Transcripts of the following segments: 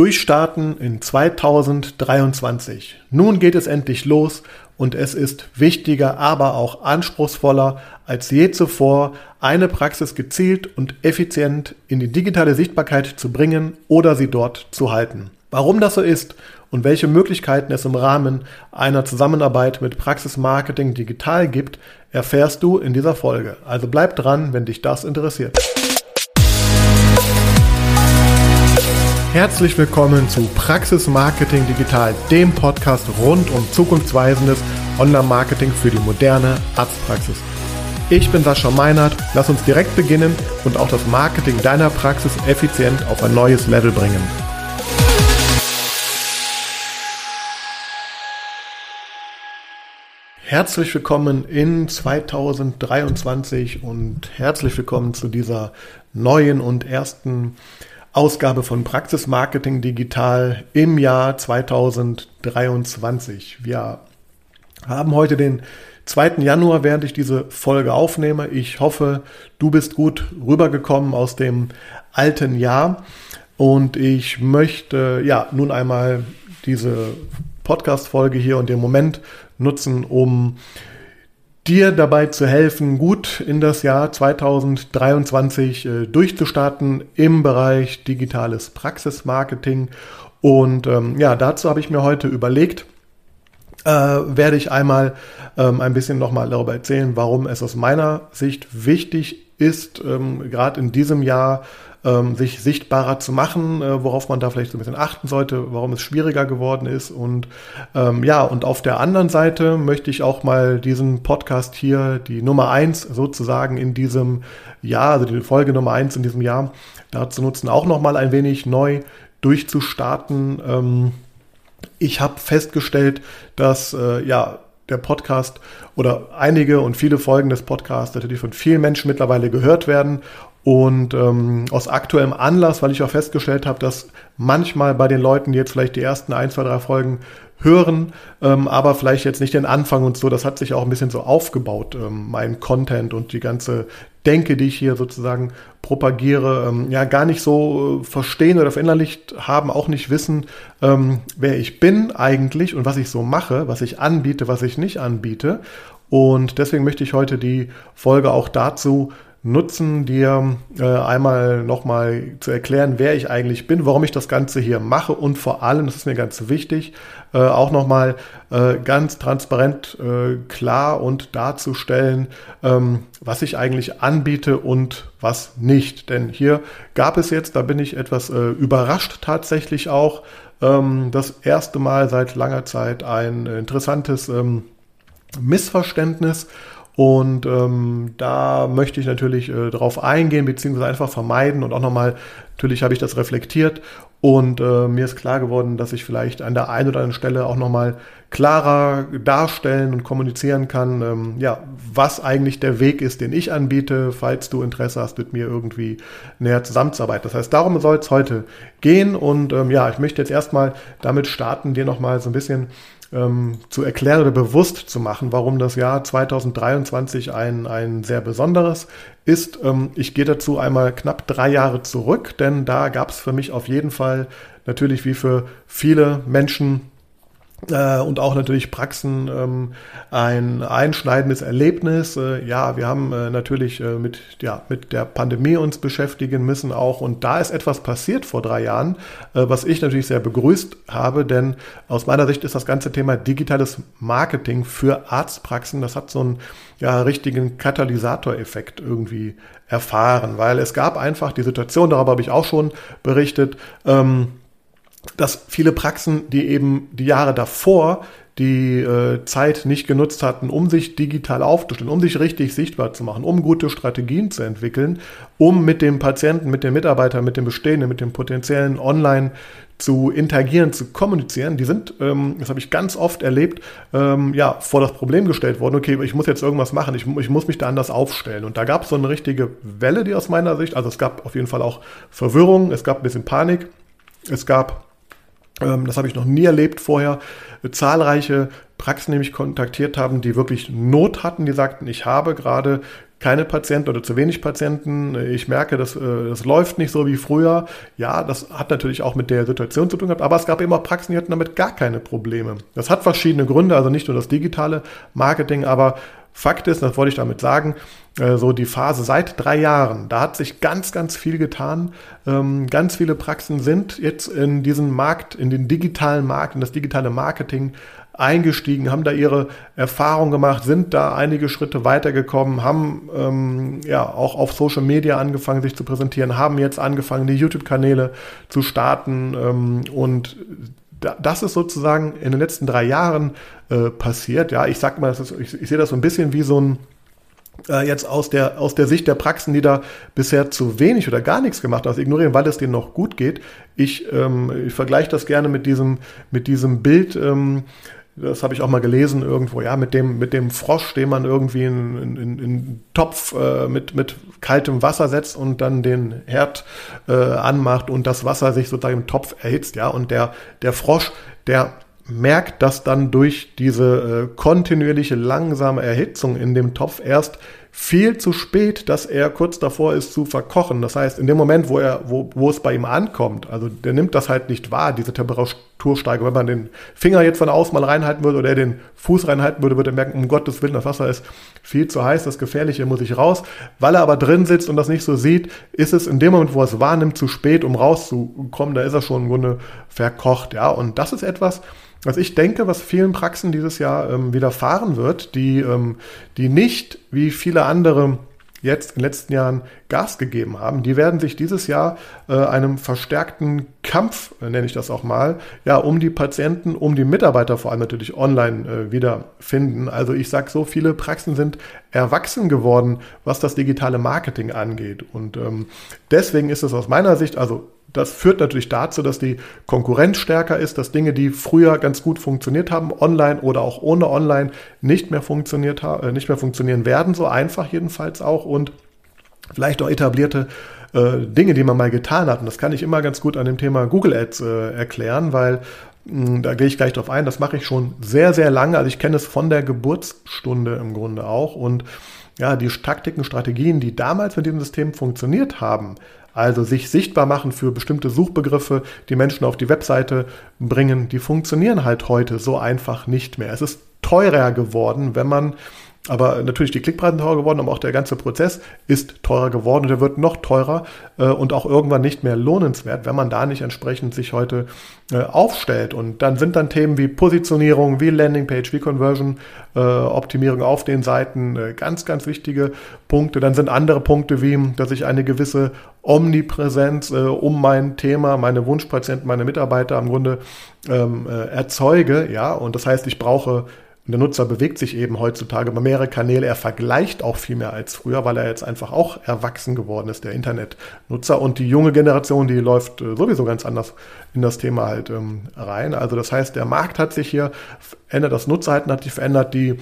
Durchstarten in 2023. Nun geht es endlich los und es ist wichtiger, aber auch anspruchsvoller als je zuvor, eine Praxis gezielt und effizient in die digitale Sichtbarkeit zu bringen oder sie dort zu halten. Warum das so ist und welche Möglichkeiten es im Rahmen einer Zusammenarbeit mit Praxismarketing digital gibt, erfährst du in dieser Folge. Also bleib dran, wenn dich das interessiert. Herzlich willkommen zu Praxis Marketing Digital, dem Podcast rund um zukunftsweisendes Online-Marketing für die moderne Arztpraxis. Ich bin Sascha Meinert, lass uns direkt beginnen und auch das Marketing deiner Praxis effizient auf ein neues Level bringen. Herzlich willkommen in 2023 und herzlich willkommen zu dieser neuen und ersten Ausgabe von Praxis Marketing Digital im Jahr 2023. Wir haben heute den 2. Januar, während ich diese Folge aufnehme. Ich hoffe, du bist gut rübergekommen aus dem alten Jahr und ich möchte ja nun einmal diese Podcast-Folge hier und den Moment nutzen, um dir dabei zu helfen, gut in das Jahr 2023 äh, durchzustarten im Bereich digitales Praxismarketing. Und ähm, ja, dazu habe ich mir heute überlegt, äh, werde ich einmal ähm, ein bisschen nochmal darüber erzählen, warum es aus meiner Sicht wichtig ist, ähm, gerade in diesem Jahr ähm, sich sichtbarer zu machen, äh, worauf man da vielleicht so ein bisschen achten sollte, warum es schwieriger geworden ist. Und ähm, ja, und auf der anderen Seite möchte ich auch mal diesen Podcast hier, die Nummer eins sozusagen in diesem Jahr, also die Folge Nummer eins in diesem Jahr, dazu nutzen, auch nochmal ein wenig neu durchzustarten. Ähm, ich habe festgestellt, dass äh, ja der Podcast oder einige und viele Folgen des Podcasts natürlich von vielen Menschen mittlerweile gehört werden und ähm, aus aktuellem Anlass, weil ich auch festgestellt habe, dass manchmal bei den Leuten, die jetzt vielleicht die ersten ein, zwei, drei Folgen hören, ähm, aber vielleicht jetzt nicht den Anfang und so, das hat sich auch ein bisschen so aufgebaut, ähm, mein Content und die ganze Denke, die ich hier sozusagen propagiere, ähm, ja gar nicht so äh, verstehen oder verinnerlicht haben, auch nicht wissen, ähm, wer ich bin eigentlich und was ich so mache, was ich anbiete, was ich nicht anbiete. Und deswegen möchte ich heute die Folge auch dazu nutzen, dir äh, einmal nochmal zu erklären, wer ich eigentlich bin, warum ich das Ganze hier mache und vor allem, das ist mir ganz wichtig, äh, auch nochmal äh, ganz transparent äh, klar und darzustellen, ähm, was ich eigentlich anbiete und was nicht. Denn hier gab es jetzt, da bin ich etwas äh, überrascht tatsächlich auch, ähm, das erste Mal seit langer Zeit ein interessantes ähm, Missverständnis und ähm, da möchte ich natürlich äh, darauf eingehen, beziehungsweise einfach vermeiden. Und auch nochmal, natürlich habe ich das reflektiert und äh, mir ist klar geworden, dass ich vielleicht an der einen oder anderen Stelle auch nochmal klarer darstellen und kommunizieren kann, ähm, ja, was eigentlich der Weg ist, den ich anbiete, falls du Interesse hast, mit mir irgendwie näher zusammenzuarbeiten. Das heißt, darum soll es heute gehen. Und ähm, ja, ich möchte jetzt erstmal damit starten, dir nochmal so ein bisschen ähm, zu erklären oder bewusst zu machen, warum das Jahr 2023 ein, ein sehr besonderes ist. Ähm, ich gehe dazu einmal knapp drei Jahre zurück, denn da gab es für mich auf jeden Fall natürlich wie für viele Menschen äh, und auch natürlich Praxen ähm, ein einschneidendes Erlebnis. Äh, ja, wir haben äh, natürlich äh, mit, ja, mit der Pandemie uns beschäftigen müssen auch. Und da ist etwas passiert vor drei Jahren, äh, was ich natürlich sehr begrüßt habe, denn aus meiner Sicht ist das ganze Thema digitales Marketing für Arztpraxen, das hat so einen ja, richtigen Katalysatoreffekt irgendwie erfahren, weil es gab einfach die Situation, darüber habe ich auch schon berichtet, ähm, dass viele Praxen, die eben die Jahre davor die äh, Zeit nicht genutzt hatten, um sich digital aufzustellen, um sich richtig sichtbar zu machen, um gute Strategien zu entwickeln, um mit dem Patienten, mit dem Mitarbeiter, mit dem Bestehenden, mit dem potenziellen online zu interagieren, zu kommunizieren, die sind, ähm, das habe ich ganz oft erlebt, ähm, ja, vor das Problem gestellt worden, okay, ich muss jetzt irgendwas machen, ich, ich muss mich da anders aufstellen. Und da gab es so eine richtige Welle, die aus meiner Sicht, also es gab auf jeden Fall auch Verwirrung, es gab ein bisschen Panik, es gab das habe ich noch nie erlebt vorher. Zahlreiche Praxen, die mich kontaktiert haben, die wirklich Not hatten, die sagten, ich habe gerade keine Patienten oder zu wenig Patienten. Ich merke, dass äh, das läuft nicht so wie früher. Ja, das hat natürlich auch mit der Situation zu tun gehabt, aber es gab eben auch Praxen, die hatten damit gar keine Probleme. Das hat verschiedene Gründe, also nicht nur das digitale Marketing, aber Fakt ist, das wollte ich damit sagen, äh, so die Phase seit drei Jahren, da hat sich ganz, ganz viel getan. Ähm, ganz viele Praxen sind jetzt in diesen Markt, in den digitalen Markt, in das digitale Marketing eingestiegen, haben da ihre Erfahrung gemacht, sind da einige Schritte weitergekommen, haben ähm, ja auch auf Social Media angefangen, sich zu präsentieren, haben jetzt angefangen, die YouTube-Kanäle zu starten ähm, und das ist sozusagen in den letzten drei Jahren äh, passiert. Ja, ich sag mal, ist, ich, ich sehe das so ein bisschen wie so ein äh, jetzt aus der, aus der Sicht der Praxen, die da bisher zu wenig oder gar nichts gemacht haben, ignorieren, weil es denen noch gut geht. Ich, ähm, ich vergleiche das gerne mit diesem, mit diesem Bild, ähm, das habe ich auch mal gelesen irgendwo, ja, mit dem, mit dem Frosch, den man irgendwie in, in, in, in Topf äh, mit, mit kaltem Wasser setzt und dann den Herd äh, anmacht und das Wasser sich sozusagen im Topf erhitzt, ja, und der, der Frosch, der merkt, dass dann durch diese äh, kontinuierliche langsame Erhitzung in dem Topf erst viel zu spät, dass er kurz davor ist zu verkochen. Das heißt, in dem Moment, wo er, wo, wo es bei ihm ankommt, also der nimmt das halt nicht wahr, diese Temperatursteigerung. Wenn man den Finger jetzt von außen mal reinhalten würde oder den Fuß reinhalten würde, würde er merken, um Gottes Willen, das Wasser ist viel zu heiß, das Gefährliche muss ich raus. Weil er aber drin sitzt und das nicht so sieht, ist es in dem Moment, wo er es wahrnimmt, zu spät, um rauszukommen. Da ist er schon im Grunde verkocht, ja. Und das ist etwas, was ich denke, was vielen Praxen dieses Jahr ähm, widerfahren wird, die, ähm, die nicht wie viele andere jetzt in den letzten Jahren Gas gegeben haben, die werden sich dieses Jahr äh, einem verstärkten Kampf, äh, nenne ich das auch mal, ja, um die Patienten, um die Mitarbeiter vor allem natürlich online äh, wiederfinden. Also ich sage so, viele Praxen sind erwachsen geworden, was das digitale Marketing angeht. Und ähm, deswegen ist es aus meiner Sicht, also das führt natürlich dazu, dass die Konkurrenz stärker ist, dass Dinge, die früher ganz gut funktioniert haben, online oder auch ohne online, nicht mehr funktioniert äh, nicht mehr funktionieren werden, so einfach jedenfalls auch und vielleicht auch etablierte äh, Dinge, die man mal getan hat. Und das kann ich immer ganz gut an dem Thema Google Ads äh, erklären, weil hm, da gehe ich gleich drauf ein. Das mache ich schon sehr, sehr lange. Also ich kenne es von der Geburtsstunde im Grunde auch und ja, die Taktiken, Strategien, die damals mit diesem System funktioniert haben, also sich sichtbar machen für bestimmte Suchbegriffe, die Menschen auf die Webseite bringen, die funktionieren halt heute so einfach nicht mehr. Es ist teurer geworden, wenn man aber natürlich die Klickpreise teurer geworden, aber auch der ganze Prozess ist teurer geworden und er wird noch teurer äh, und auch irgendwann nicht mehr lohnenswert, wenn man da nicht entsprechend sich heute äh, aufstellt. Und dann sind dann Themen wie Positionierung, wie Landingpage, wie Conversion, äh, Optimierung auf den Seiten äh, ganz, ganz wichtige Punkte. Dann sind andere Punkte wie, dass ich eine gewisse Omnipräsenz äh, um mein Thema, meine Wunschpatienten, meine Mitarbeiter im Grunde ähm, äh, erzeuge. Ja, und das heißt, ich brauche und der Nutzer bewegt sich eben heutzutage über mehrere Kanäle. Er vergleicht auch viel mehr als früher, weil er jetzt einfach auch erwachsen geworden ist, der Internetnutzer. Und die junge Generation, die läuft äh, sowieso ganz anders in das Thema halt ähm, rein. Also das heißt, der Markt hat sich hier verändert, das Nutzerhalten hat sich verändert, die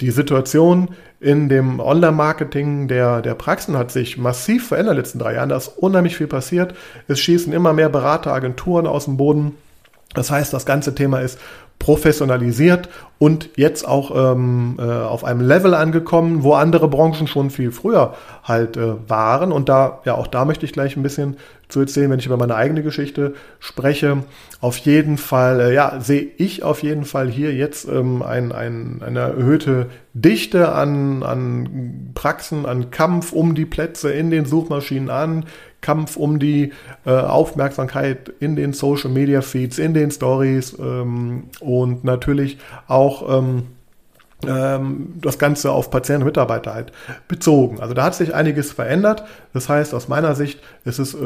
die Situation in dem Online-Marketing der, der Praxen hat sich massiv verändert in den letzten drei Jahren. Da ist unheimlich viel passiert. Es schießen immer mehr Berateragenturen aus dem Boden. Das heißt, das ganze Thema ist professionalisiert und jetzt auch ähm, äh, auf einem Level angekommen, wo andere Branchen schon viel früher halt äh, waren. Und da, ja, auch da möchte ich gleich ein bisschen zu erzählen, wenn ich über meine eigene Geschichte spreche. Auf jeden Fall, äh, ja, sehe ich auf jeden Fall hier jetzt ähm, ein, ein, eine erhöhte Dichte an, an Praxen, an Kampf um die Plätze in den Suchmaschinen an, Kampf um die äh, Aufmerksamkeit in den Social Media Feeds, in den Stories ähm, und natürlich auch ähm, ähm, das Ganze auf Patienten und Mitarbeiter halt bezogen. Also da hat sich einiges verändert. Das heißt, aus meiner Sicht ist es äh,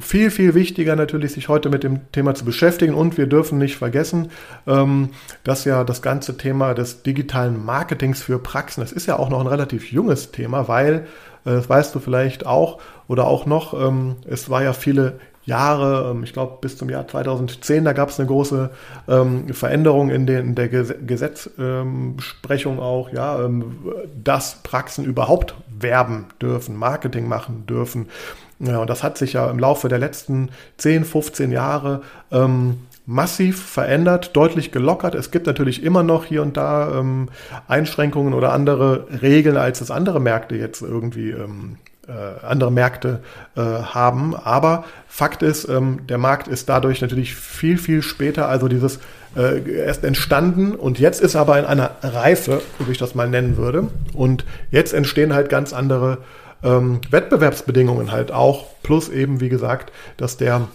viel, viel wichtiger natürlich, sich heute mit dem Thema zu beschäftigen. Und wir dürfen nicht vergessen, ähm, dass ja das ganze Thema des digitalen Marketings für Praxen, das ist ja auch noch ein relativ junges Thema, weil äh, das weißt du vielleicht auch oder auch noch, ähm, es war ja viele Jahre, ähm, ich glaube bis zum Jahr 2010, da gab es eine große ähm, Veränderung in, den, in der Gesetzesprechung auch, ja, ähm, dass Praxen überhaupt werben dürfen, Marketing machen dürfen. Ja, und das hat sich ja im Laufe der letzten 10, 15 Jahre ähm, massiv verändert, deutlich gelockert. Es gibt natürlich immer noch hier und da ähm, Einschränkungen oder andere Regeln, als es andere Märkte jetzt irgendwie ähm, äh, andere Märkte äh, haben. Aber Fakt ist, ähm, der Markt ist dadurch natürlich viel, viel später, also dieses äh, erst entstanden und jetzt ist aber in einer Reife, wie ich das mal nennen würde. Und jetzt entstehen halt ganz andere ähm, Wettbewerbsbedingungen halt auch. Plus eben, wie gesagt, dass der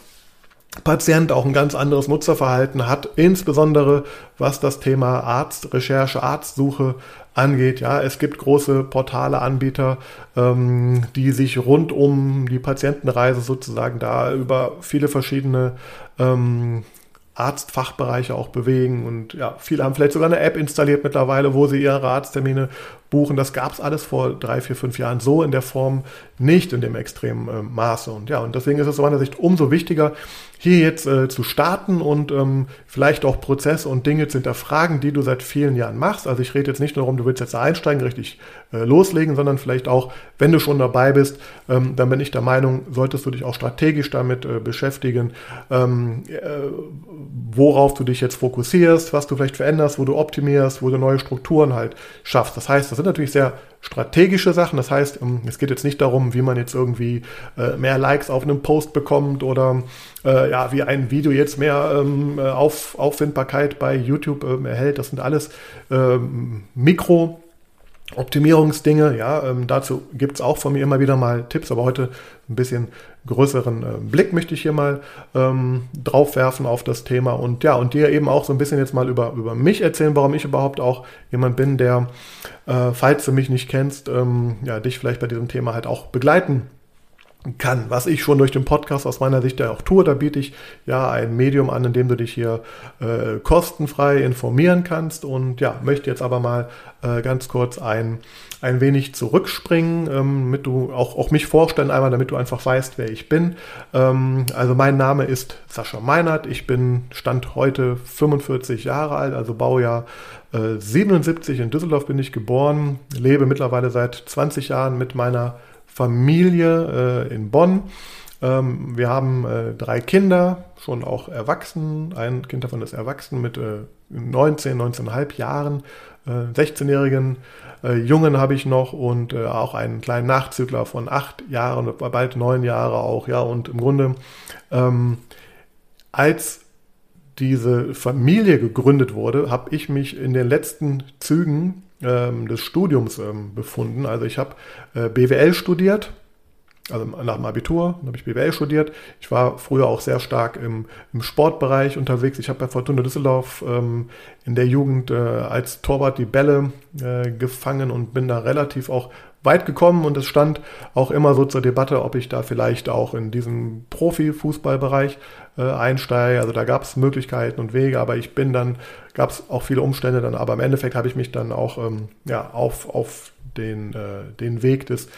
Patient auch ein ganz anderes Nutzerverhalten hat, insbesondere was das Thema Arztrecherche, Arztsuche angeht. Ja, es gibt große Portale, Anbieter, ähm, die sich rund um die Patientenreise sozusagen da über viele verschiedene ähm, Arztfachbereiche auch bewegen. Und ja, viele haben vielleicht sogar eine App installiert mittlerweile, wo sie ihre Arzttermine buchen. Das gab es alles vor drei, vier, fünf Jahren so in der Form nicht in dem extremen äh, Maße. Und ja, und deswegen ist es aus meiner Sicht umso wichtiger, hier jetzt äh, zu starten und ähm, vielleicht auch Prozesse und Dinge zu hinterfragen, die du seit vielen Jahren machst. Also ich rede jetzt nicht nur darum, du willst jetzt einsteigen, richtig äh, loslegen, sondern vielleicht auch, wenn du schon dabei bist, ähm, dann bin ich der Meinung, solltest du dich auch strategisch damit äh, beschäftigen, ähm, äh, worauf du dich jetzt fokussierst, was du vielleicht veränderst, wo du optimierst, wo du neue Strukturen halt schaffst. Das heißt, das sind natürlich sehr strategische Sachen. Das heißt, ähm, es geht jetzt nicht darum, wie man jetzt irgendwie äh, mehr Likes auf einem Post bekommt oder äh, ja, wie ein Video jetzt mehr ähm, auf, Auffindbarkeit bei YouTube ähm, erhält. Das sind alles Mikro- Optimierungsdinge, ja, ähm, dazu gibt's auch von mir immer wieder mal Tipps, aber heute ein bisschen größeren äh, Blick möchte ich hier mal ähm, drauf werfen auf das Thema und ja, und dir eben auch so ein bisschen jetzt mal über, über mich erzählen, warum ich überhaupt auch jemand bin, der, äh, falls du mich nicht kennst, ähm, ja, dich vielleicht bei diesem Thema halt auch begleiten kann, was ich schon durch den Podcast aus meiner Sicht ja auch tue. Da biete ich ja ein Medium an, in dem du dich hier äh, kostenfrei informieren kannst. Und ja, möchte jetzt aber mal äh, ganz kurz ein, ein wenig zurückspringen, ähm, damit du auch, auch mich vorstellen einmal, damit du einfach weißt, wer ich bin. Ähm, also mein Name ist Sascha Meinert. Ich bin Stand heute 45 Jahre alt, also Baujahr äh, 77 in Düsseldorf bin ich geboren, lebe mittlerweile seit 20 Jahren mit meiner Familie äh, in Bonn. Ähm, wir haben äh, drei Kinder, schon auch erwachsen. Ein Kind davon ist erwachsen mit äh, 19, 19,5 Jahren. 16-jährigen äh, äh, Jungen habe ich noch und äh, auch einen kleinen Nachzügler von acht Jahren, bald neun Jahre auch. Ja, und im Grunde, ähm, als diese Familie gegründet wurde, habe ich mich in den letzten Zügen ähm, des Studiums ähm, befunden. Also ich habe äh, BWL studiert, also nach dem Abitur habe ich BWL studiert. Ich war früher auch sehr stark im, im Sportbereich unterwegs. Ich habe bei Fortuna Düsseldorf ähm, in der Jugend äh, als Torwart die Bälle äh, gefangen und bin da relativ auch weit gekommen und es stand auch immer so zur Debatte, ob ich da vielleicht auch in diesen Profifußballbereich einsteige. Also da gab es Möglichkeiten und Wege, aber ich bin dann, gab es auch viele Umstände dann, aber im Endeffekt habe ich mich dann auch ähm, ja, auf, auf den, äh, den Weg des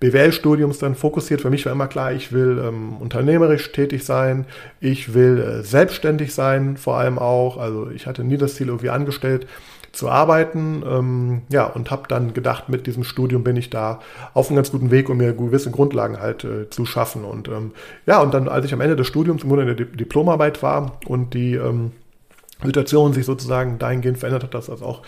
BWL-Studiums dann fokussiert. Für mich war immer klar, ich will ähm, unternehmerisch tätig sein, ich will äh, selbstständig sein, vor allem auch. Also ich hatte nie das Ziel, irgendwie angestellt zu arbeiten. Ähm, ja, und habe dann gedacht, mit diesem Studium bin ich da auf einem ganz guten Weg, um mir gewisse Grundlagen halt äh, zu schaffen. Und ähm, ja, und dann, als ich am Ende des Studiums im Grunde in der Di Diplomarbeit war und die ähm, Situation sich sozusagen dahingehend verändert hat, dass das auch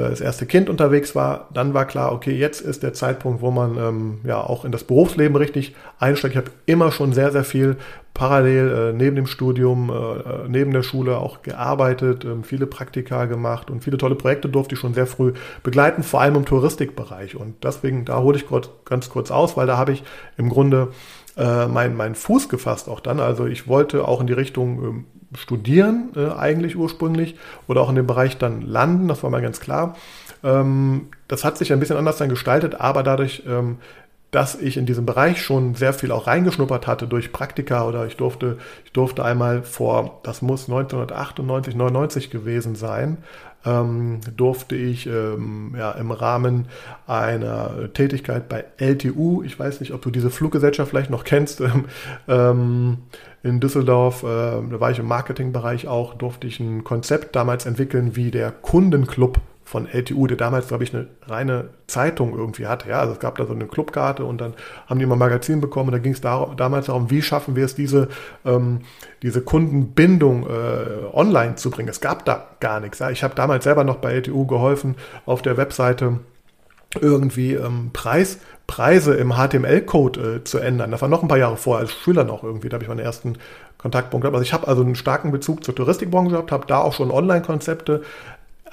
das erste Kind unterwegs war, dann war klar, okay, jetzt ist der Zeitpunkt, wo man ähm, ja auch in das Berufsleben richtig einsteigt. Ich habe immer schon sehr, sehr viel parallel äh, neben dem Studium, äh, äh neben der Schule auch gearbeitet, äh, viele Praktika gemacht und viele tolle Projekte durfte ich schon sehr früh begleiten, vor allem im Touristikbereich. Und deswegen, da hole ich kurz, ganz kurz aus, weil da habe ich im Grunde äh, meinen mein Fuß gefasst auch dann. Also ich wollte auch in die Richtung ähm, studieren, äh, eigentlich ursprünglich, oder auch in dem Bereich dann landen, das war mal ganz klar. Ähm, das hat sich ein bisschen anders dann gestaltet, aber dadurch, ähm, dass ich in diesem Bereich schon sehr viel auch reingeschnuppert hatte durch Praktika oder ich durfte, ich durfte einmal vor, das muss 1998, 99 gewesen sein, ähm, durfte ich ähm, ja, im Rahmen einer Tätigkeit bei LTU, ich weiß nicht, ob du diese Fluggesellschaft vielleicht noch kennst, ähm, in Düsseldorf, äh, da war ich im Marketingbereich auch, durfte ich ein Konzept damals entwickeln, wie der Kundenclub von LTU, der damals, glaube ich, eine reine Zeitung irgendwie hatte. Ja, also es gab da so eine Clubkarte und dann haben die mal ein Magazin bekommen und da ging es damals darum, wie schaffen wir es, diese, ähm, diese Kundenbindung äh, online zu bringen. Es gab da gar nichts. Ja. Ich habe damals selber noch bei LTU geholfen, auf der Webseite irgendwie ähm, Preis, Preise im HTML-Code äh, zu ändern. Das war noch ein paar Jahre vorher als Schüler noch irgendwie. Da habe ich meinen ersten Kontaktpunkt gehabt. Also ich habe also einen starken Bezug zur Touristikbranche gehabt, habe da auch schon Online-Konzepte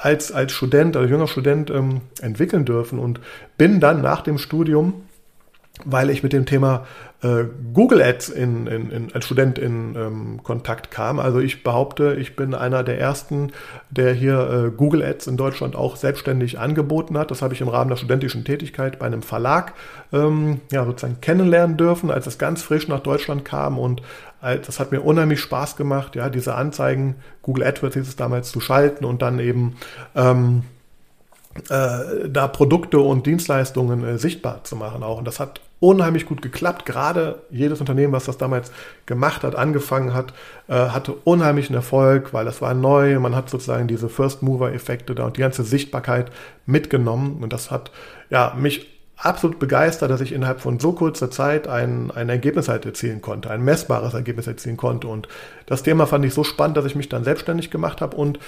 als, als Student, als junger Student ähm, entwickeln dürfen. Und bin dann nach dem Studium, weil ich mit dem Thema äh, Google Ads in, in, in, als Student in ähm, Kontakt kam. Also ich behaupte, ich bin einer der ersten, der hier äh, Google Ads in Deutschland auch selbstständig angeboten hat. Das habe ich im Rahmen der studentischen Tätigkeit bei einem Verlag ähm, ja, sozusagen kennenlernen dürfen, als es ganz frisch nach Deutschland kam und das hat mir unheimlich Spaß gemacht, ja, diese Anzeigen, Google AdWords hieß es damals, zu schalten und dann eben ähm, äh, da Produkte und Dienstleistungen äh, sichtbar zu machen auch. Und das hat unheimlich gut geklappt. Gerade jedes Unternehmen, was das damals gemacht hat, angefangen hat, äh, hatte unheimlichen Erfolg, weil das war neu. Man hat sozusagen diese First Mover Effekte da und die ganze Sichtbarkeit mitgenommen. Und das hat ja mich absolut begeistert, dass ich innerhalb von so kurzer Zeit ein, ein Ergebnis halt erzielen konnte, ein messbares Ergebnis erzielen konnte. Und das Thema fand ich so spannend, dass ich mich dann selbstständig gemacht habe und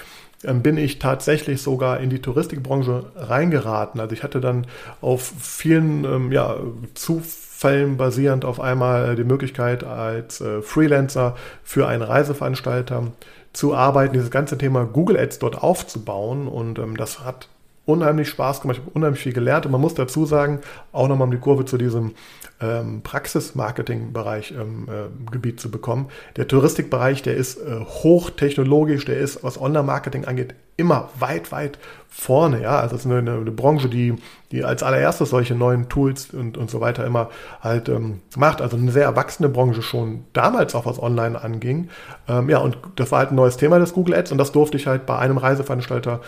bin ich tatsächlich sogar in die Touristikbranche reingeraten. Also ich hatte dann auf vielen ähm, ja, Zufällen basierend auf einmal die Möglichkeit als äh, Freelancer für einen Reiseveranstalter zu arbeiten, dieses ganze Thema Google Ads dort aufzubauen. Und ähm, das hat unheimlich Spaß gemacht, ich habe unheimlich viel gelernt und man muss dazu sagen, auch nochmal um die Kurve zu diesem ähm, Praxis-Marketing-Bereich ähm, äh, zu bekommen. Der Touristikbereich, der ist äh, hochtechnologisch, der ist, was Online-Marketing angeht, immer weit, weit vorne. Ja, also es ist eine, eine, Branche, die, die als allererstes solche neuen Tools und, und so weiter immer halt ähm, macht. Also eine sehr erwachsene Branche schon damals auch was online anging. Ähm, ja, und das war halt ein neues Thema des Google Ads und das durfte ich halt bei einem Reiseveranstalter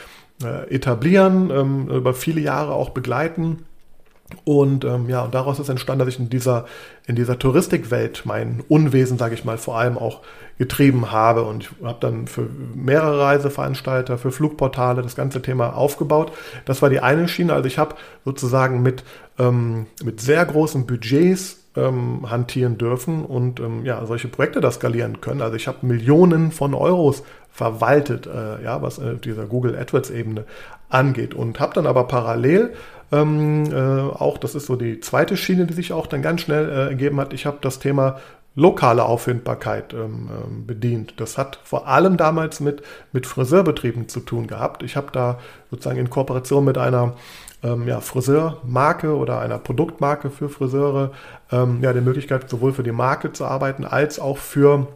äh, etablieren, ähm, über viele Jahre auch begleiten. Und ähm, ja, und daraus ist entstanden, dass ich in dieser, in dieser Touristikwelt mein Unwesen, sage ich mal, vor allem auch getrieben habe. Und ich habe dann für mehrere Reiseveranstalter, für Flugportale das ganze Thema aufgebaut. Das war die eine Schiene. Also ich habe sozusagen mit, ähm, mit sehr großen Budgets ähm, hantieren dürfen und ähm, ja, solche Projekte da skalieren können. Also ich habe Millionen von Euros verwaltet, äh, ja, was äh, dieser Google AdWords-Ebene angeht und habe dann aber parallel ähm, äh, auch, das ist so die zweite Schiene, die sich auch dann ganz schnell äh, ergeben hat, ich habe das Thema lokale Auffindbarkeit ähm, ähm, bedient. Das hat vor allem damals mit, mit Friseurbetrieben zu tun gehabt. Ich habe da sozusagen in Kooperation mit einer ähm, ja, Friseurmarke oder einer Produktmarke für Friseure ähm, ja, die Möglichkeit, sowohl für die Marke zu arbeiten, als auch für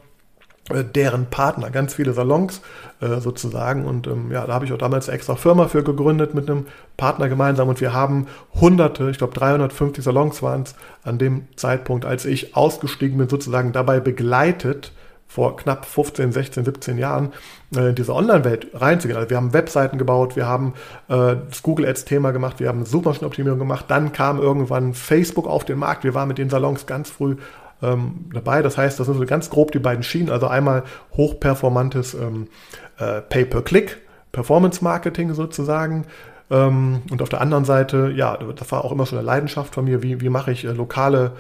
deren Partner, ganz viele Salons äh, sozusagen. Und ähm, ja, da habe ich auch damals eine extra Firma für gegründet mit einem Partner gemeinsam. Und wir haben hunderte, ich glaube 350 Salons waren es an dem Zeitpunkt, als ich ausgestiegen bin, sozusagen dabei begleitet, vor knapp 15, 16, 17 Jahren äh, in diese Online-Welt reinzugehen. Also wir haben Webseiten gebaut, wir haben äh, das Google Ads-Thema gemacht, wir haben Suchmaschinenoptimierung gemacht, dann kam irgendwann Facebook auf den Markt, wir waren mit den Salons ganz früh ähm, dabei. Das heißt, das sind so ganz grob die beiden Schienen. Also einmal hochperformantes ähm, äh, Pay-per-Click, Performance-Marketing sozusagen. Ähm, und auf der anderen Seite, ja, das war auch immer schon eine Leidenschaft von mir, wie, wie mache ich äh, lokale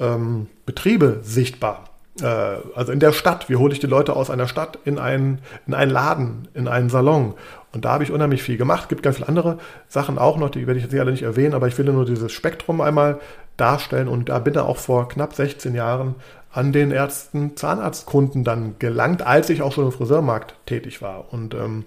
ähm, Betriebe sichtbar. Äh, also in der Stadt, wie hole ich die Leute aus einer Stadt in einen, in einen Laden, in einen Salon. Und da habe ich unheimlich viel gemacht. Es gibt ganz viele andere Sachen auch noch, die werde ich jetzt alle nicht erwähnen, aber ich will nur dieses Spektrum einmal darstellen. Und da bin ich auch vor knapp 16 Jahren an den ersten Zahnarztkunden dann gelangt, als ich auch schon im Friseurmarkt tätig war. Und ähm,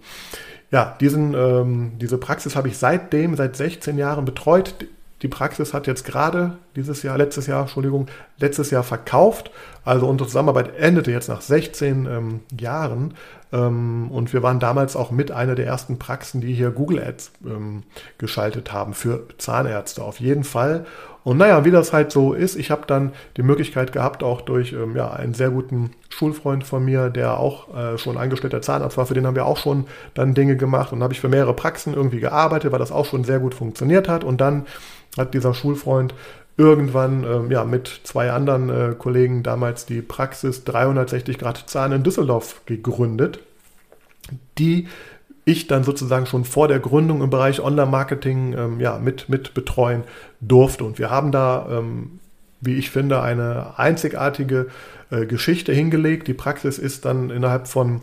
ja, diesen, ähm, diese Praxis habe ich seitdem, seit 16 Jahren betreut. Die Praxis hat jetzt gerade dieses Jahr, letztes Jahr, Entschuldigung, letztes Jahr verkauft. Also unsere Zusammenarbeit endete jetzt nach 16 ähm, Jahren. Ähm, und wir waren damals auch mit einer der ersten Praxen, die hier Google Ads ähm, geschaltet haben für Zahnärzte. Auf jeden Fall. Und naja, wie das halt so ist, ich habe dann die Möglichkeit gehabt, auch durch ähm, ja, einen sehr guten Schulfreund von mir, der auch äh, schon angestellter Zahnarzt war, für den haben wir auch schon dann Dinge gemacht und habe ich für mehrere Praxen irgendwie gearbeitet, weil das auch schon sehr gut funktioniert hat. Und dann hat dieser Schulfreund irgendwann ähm, ja, mit zwei anderen äh, Kollegen damals die Praxis 360 Grad Zahn in Düsseldorf gegründet, die ich dann sozusagen schon vor der Gründung im Bereich Online-Marketing ähm, ja, mit, mit betreuen durfte. Und wir haben da, ähm, wie ich finde, eine einzigartige äh, Geschichte hingelegt. Die Praxis ist dann innerhalb von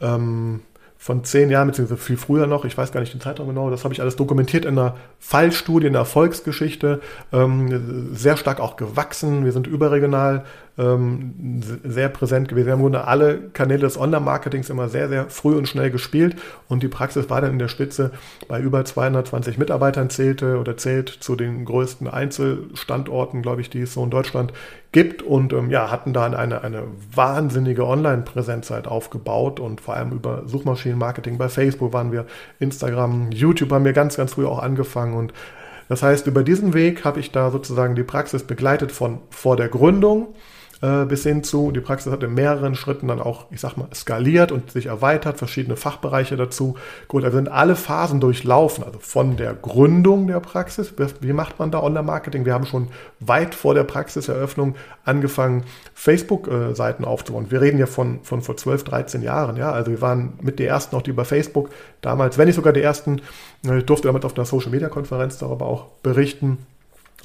ähm, von zehn Jahren, beziehungsweise viel früher noch, ich weiß gar nicht den Zeitraum genau, das habe ich alles dokumentiert in einer Fallstudie, in der Erfolgsgeschichte, ähm, sehr stark auch gewachsen. Wir sind überregional ähm, sehr präsent gewesen. Wir haben im Grunde alle Kanäle des Online-Marketings immer sehr, sehr früh und schnell gespielt. Und die Praxis war dann in der Spitze. Bei über 220 Mitarbeitern zählte oder zählt zu den größten Einzelstandorten, glaube ich, die es so in Deutschland gibt. Und ähm, ja, hatten da eine, eine wahnsinnige Online-Präsenz halt aufgebaut. Und vor allem über Suchmaschinenmarketing. Bei Facebook waren wir, Instagram, YouTube haben wir ganz, ganz früh auch angefangen. Und das heißt, über diesen Weg habe ich da sozusagen die Praxis begleitet von vor der Gründung bis hin zu, die Praxis hat in mehreren Schritten dann auch, ich sag mal, skaliert und sich erweitert, verschiedene Fachbereiche dazu. Gut, da sind alle Phasen durchlaufen, also von der Gründung der Praxis, wie macht man da Online-Marketing? Wir haben schon weit vor der Praxiseröffnung angefangen, Facebook-Seiten aufzubauen. Wir reden ja von, von vor 12, 13 Jahren, ja, also wir waren mit der ersten auch, die über Facebook damals, wenn nicht sogar die ersten, ich äh, durfte damit auf einer Social-Media-Konferenz darüber auch berichten,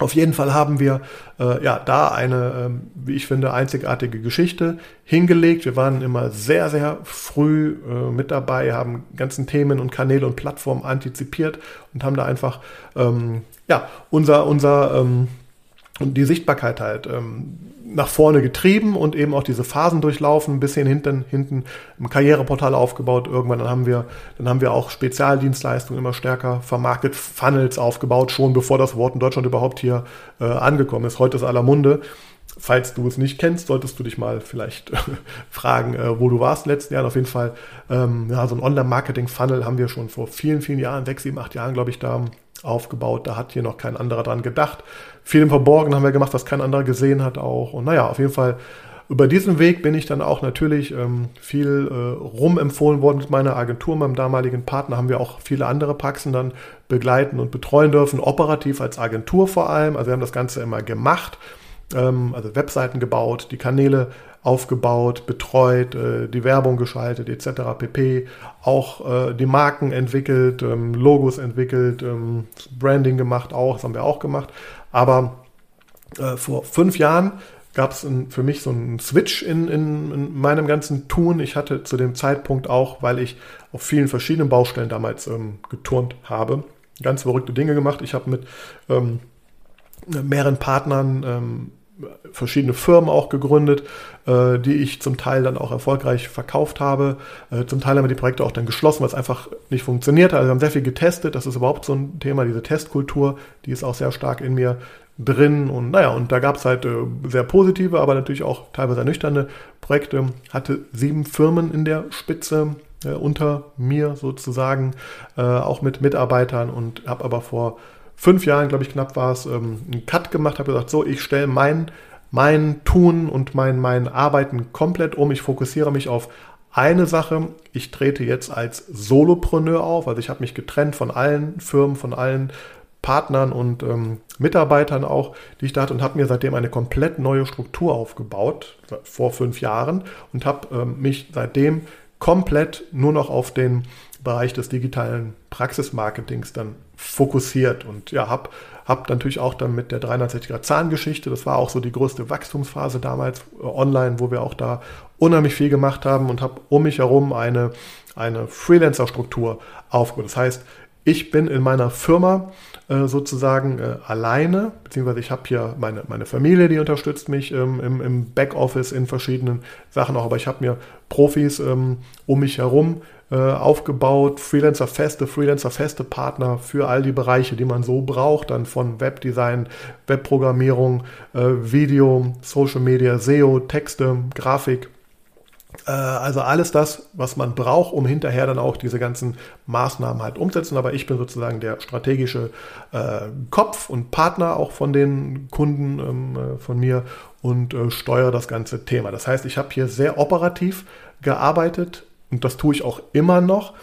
auf jeden Fall haben wir äh, ja da eine, ähm, wie ich finde, einzigartige Geschichte hingelegt. Wir waren immer sehr, sehr früh äh, mit dabei, haben ganzen Themen und Kanäle und Plattformen antizipiert und haben da einfach ähm, ja unser unser ähm, und die Sichtbarkeit halt ähm, nach vorne getrieben und eben auch diese Phasen durchlaufen, ein bisschen hinten, hinten im Karriereportal aufgebaut. Irgendwann dann haben wir, dann haben wir auch Spezialdienstleistungen immer stärker vermarktet, Funnels aufgebaut, schon bevor das Wort in Deutschland überhaupt hier äh, angekommen ist. Heute ist aller Munde. Falls du es nicht kennst, solltest du dich mal vielleicht fragen, äh, wo du warst den letzten Jahren. Auf jeden Fall, ähm, ja, so ein Online-Marketing-Funnel haben wir schon vor vielen, vielen Jahren, sechs, sieben, acht Jahren, glaube ich, da aufgebaut. Da hat hier noch kein anderer dran gedacht. Viel im Verborgenen haben wir gemacht, was kein anderer gesehen hat auch. Und naja, auf jeden Fall über diesen Weg bin ich dann auch natürlich ähm, viel äh, rumempfohlen worden mit meiner Agentur, meinem damaligen Partner. Haben wir auch viele andere Praxen dann begleiten und betreuen dürfen, operativ als Agentur vor allem. Also wir haben das Ganze immer gemacht, ähm, also Webseiten gebaut, die Kanäle aufgebaut, betreut, äh, die Werbung geschaltet etc. pp. Auch äh, die Marken entwickelt, ähm, Logos entwickelt, ähm, Branding gemacht auch, das haben wir auch gemacht. Aber äh, vor fünf Jahren gab es für mich so einen Switch in, in, in, meinem ganzen Tun. Ich hatte zu dem Zeitpunkt auch, weil ich auf vielen verschiedenen Baustellen damals ähm, geturnt habe, ganz verrückte Dinge gemacht. Ich habe mit ähm, mehreren Partnern ähm, verschiedene Firmen auch gegründet, äh, die ich zum Teil dann auch erfolgreich verkauft habe. Äh, zum Teil haben wir die Projekte auch dann geschlossen, weil es einfach nicht funktioniert hat. Also wir haben sehr viel getestet. Das ist überhaupt so ein Thema, diese Testkultur, die ist auch sehr stark in mir drin. Und naja, und da gab es halt äh, sehr positive, aber natürlich auch teilweise ernüchternde Projekte. Hatte sieben Firmen in der Spitze äh, unter mir sozusagen, äh, auch mit Mitarbeitern und habe aber vor fünf Jahren, glaube ich, knapp war es, ähm, einen Cut gemacht, habe gesagt, so, ich stelle mein, mein Tun und mein, mein Arbeiten komplett um. Ich fokussiere mich auf eine Sache. Ich trete jetzt als Solopreneur auf. Also ich habe mich getrennt von allen Firmen, von allen Partnern und ähm, Mitarbeitern auch, die ich da hatte und habe mir seitdem eine komplett neue Struktur aufgebaut, vor fünf Jahren und habe ähm, mich seitdem komplett nur noch auf den Bereich des digitalen Praxismarketings dann fokussiert und ja, habe hab natürlich auch dann mit der 360er Zahngeschichte, das war auch so die größte Wachstumsphase damals äh, online, wo wir auch da unheimlich viel gemacht haben und habe um mich herum eine, eine Freelancer-Struktur aufgebaut. Das heißt, ich bin in meiner Firma äh, sozusagen äh, alleine, beziehungsweise ich habe hier meine, meine Familie, die unterstützt mich ähm, im, im Backoffice in verschiedenen Sachen auch, aber ich habe mir Profis ähm, um mich herum äh, aufgebaut, Freelancer-feste, Freelancer-feste Partner für all die Bereiche, die man so braucht, dann von Webdesign, Webprogrammierung, äh, Video, Social Media, SEO, Texte, Grafik, äh, also alles das, was man braucht, um hinterher dann auch diese ganzen Maßnahmen halt umzusetzen. Aber ich bin sozusagen der strategische äh, Kopf und Partner auch von den Kunden ähm, äh, von mir und äh, steuere das ganze Thema. Das heißt, ich habe hier sehr operativ gearbeitet, und das tue ich auch immer noch,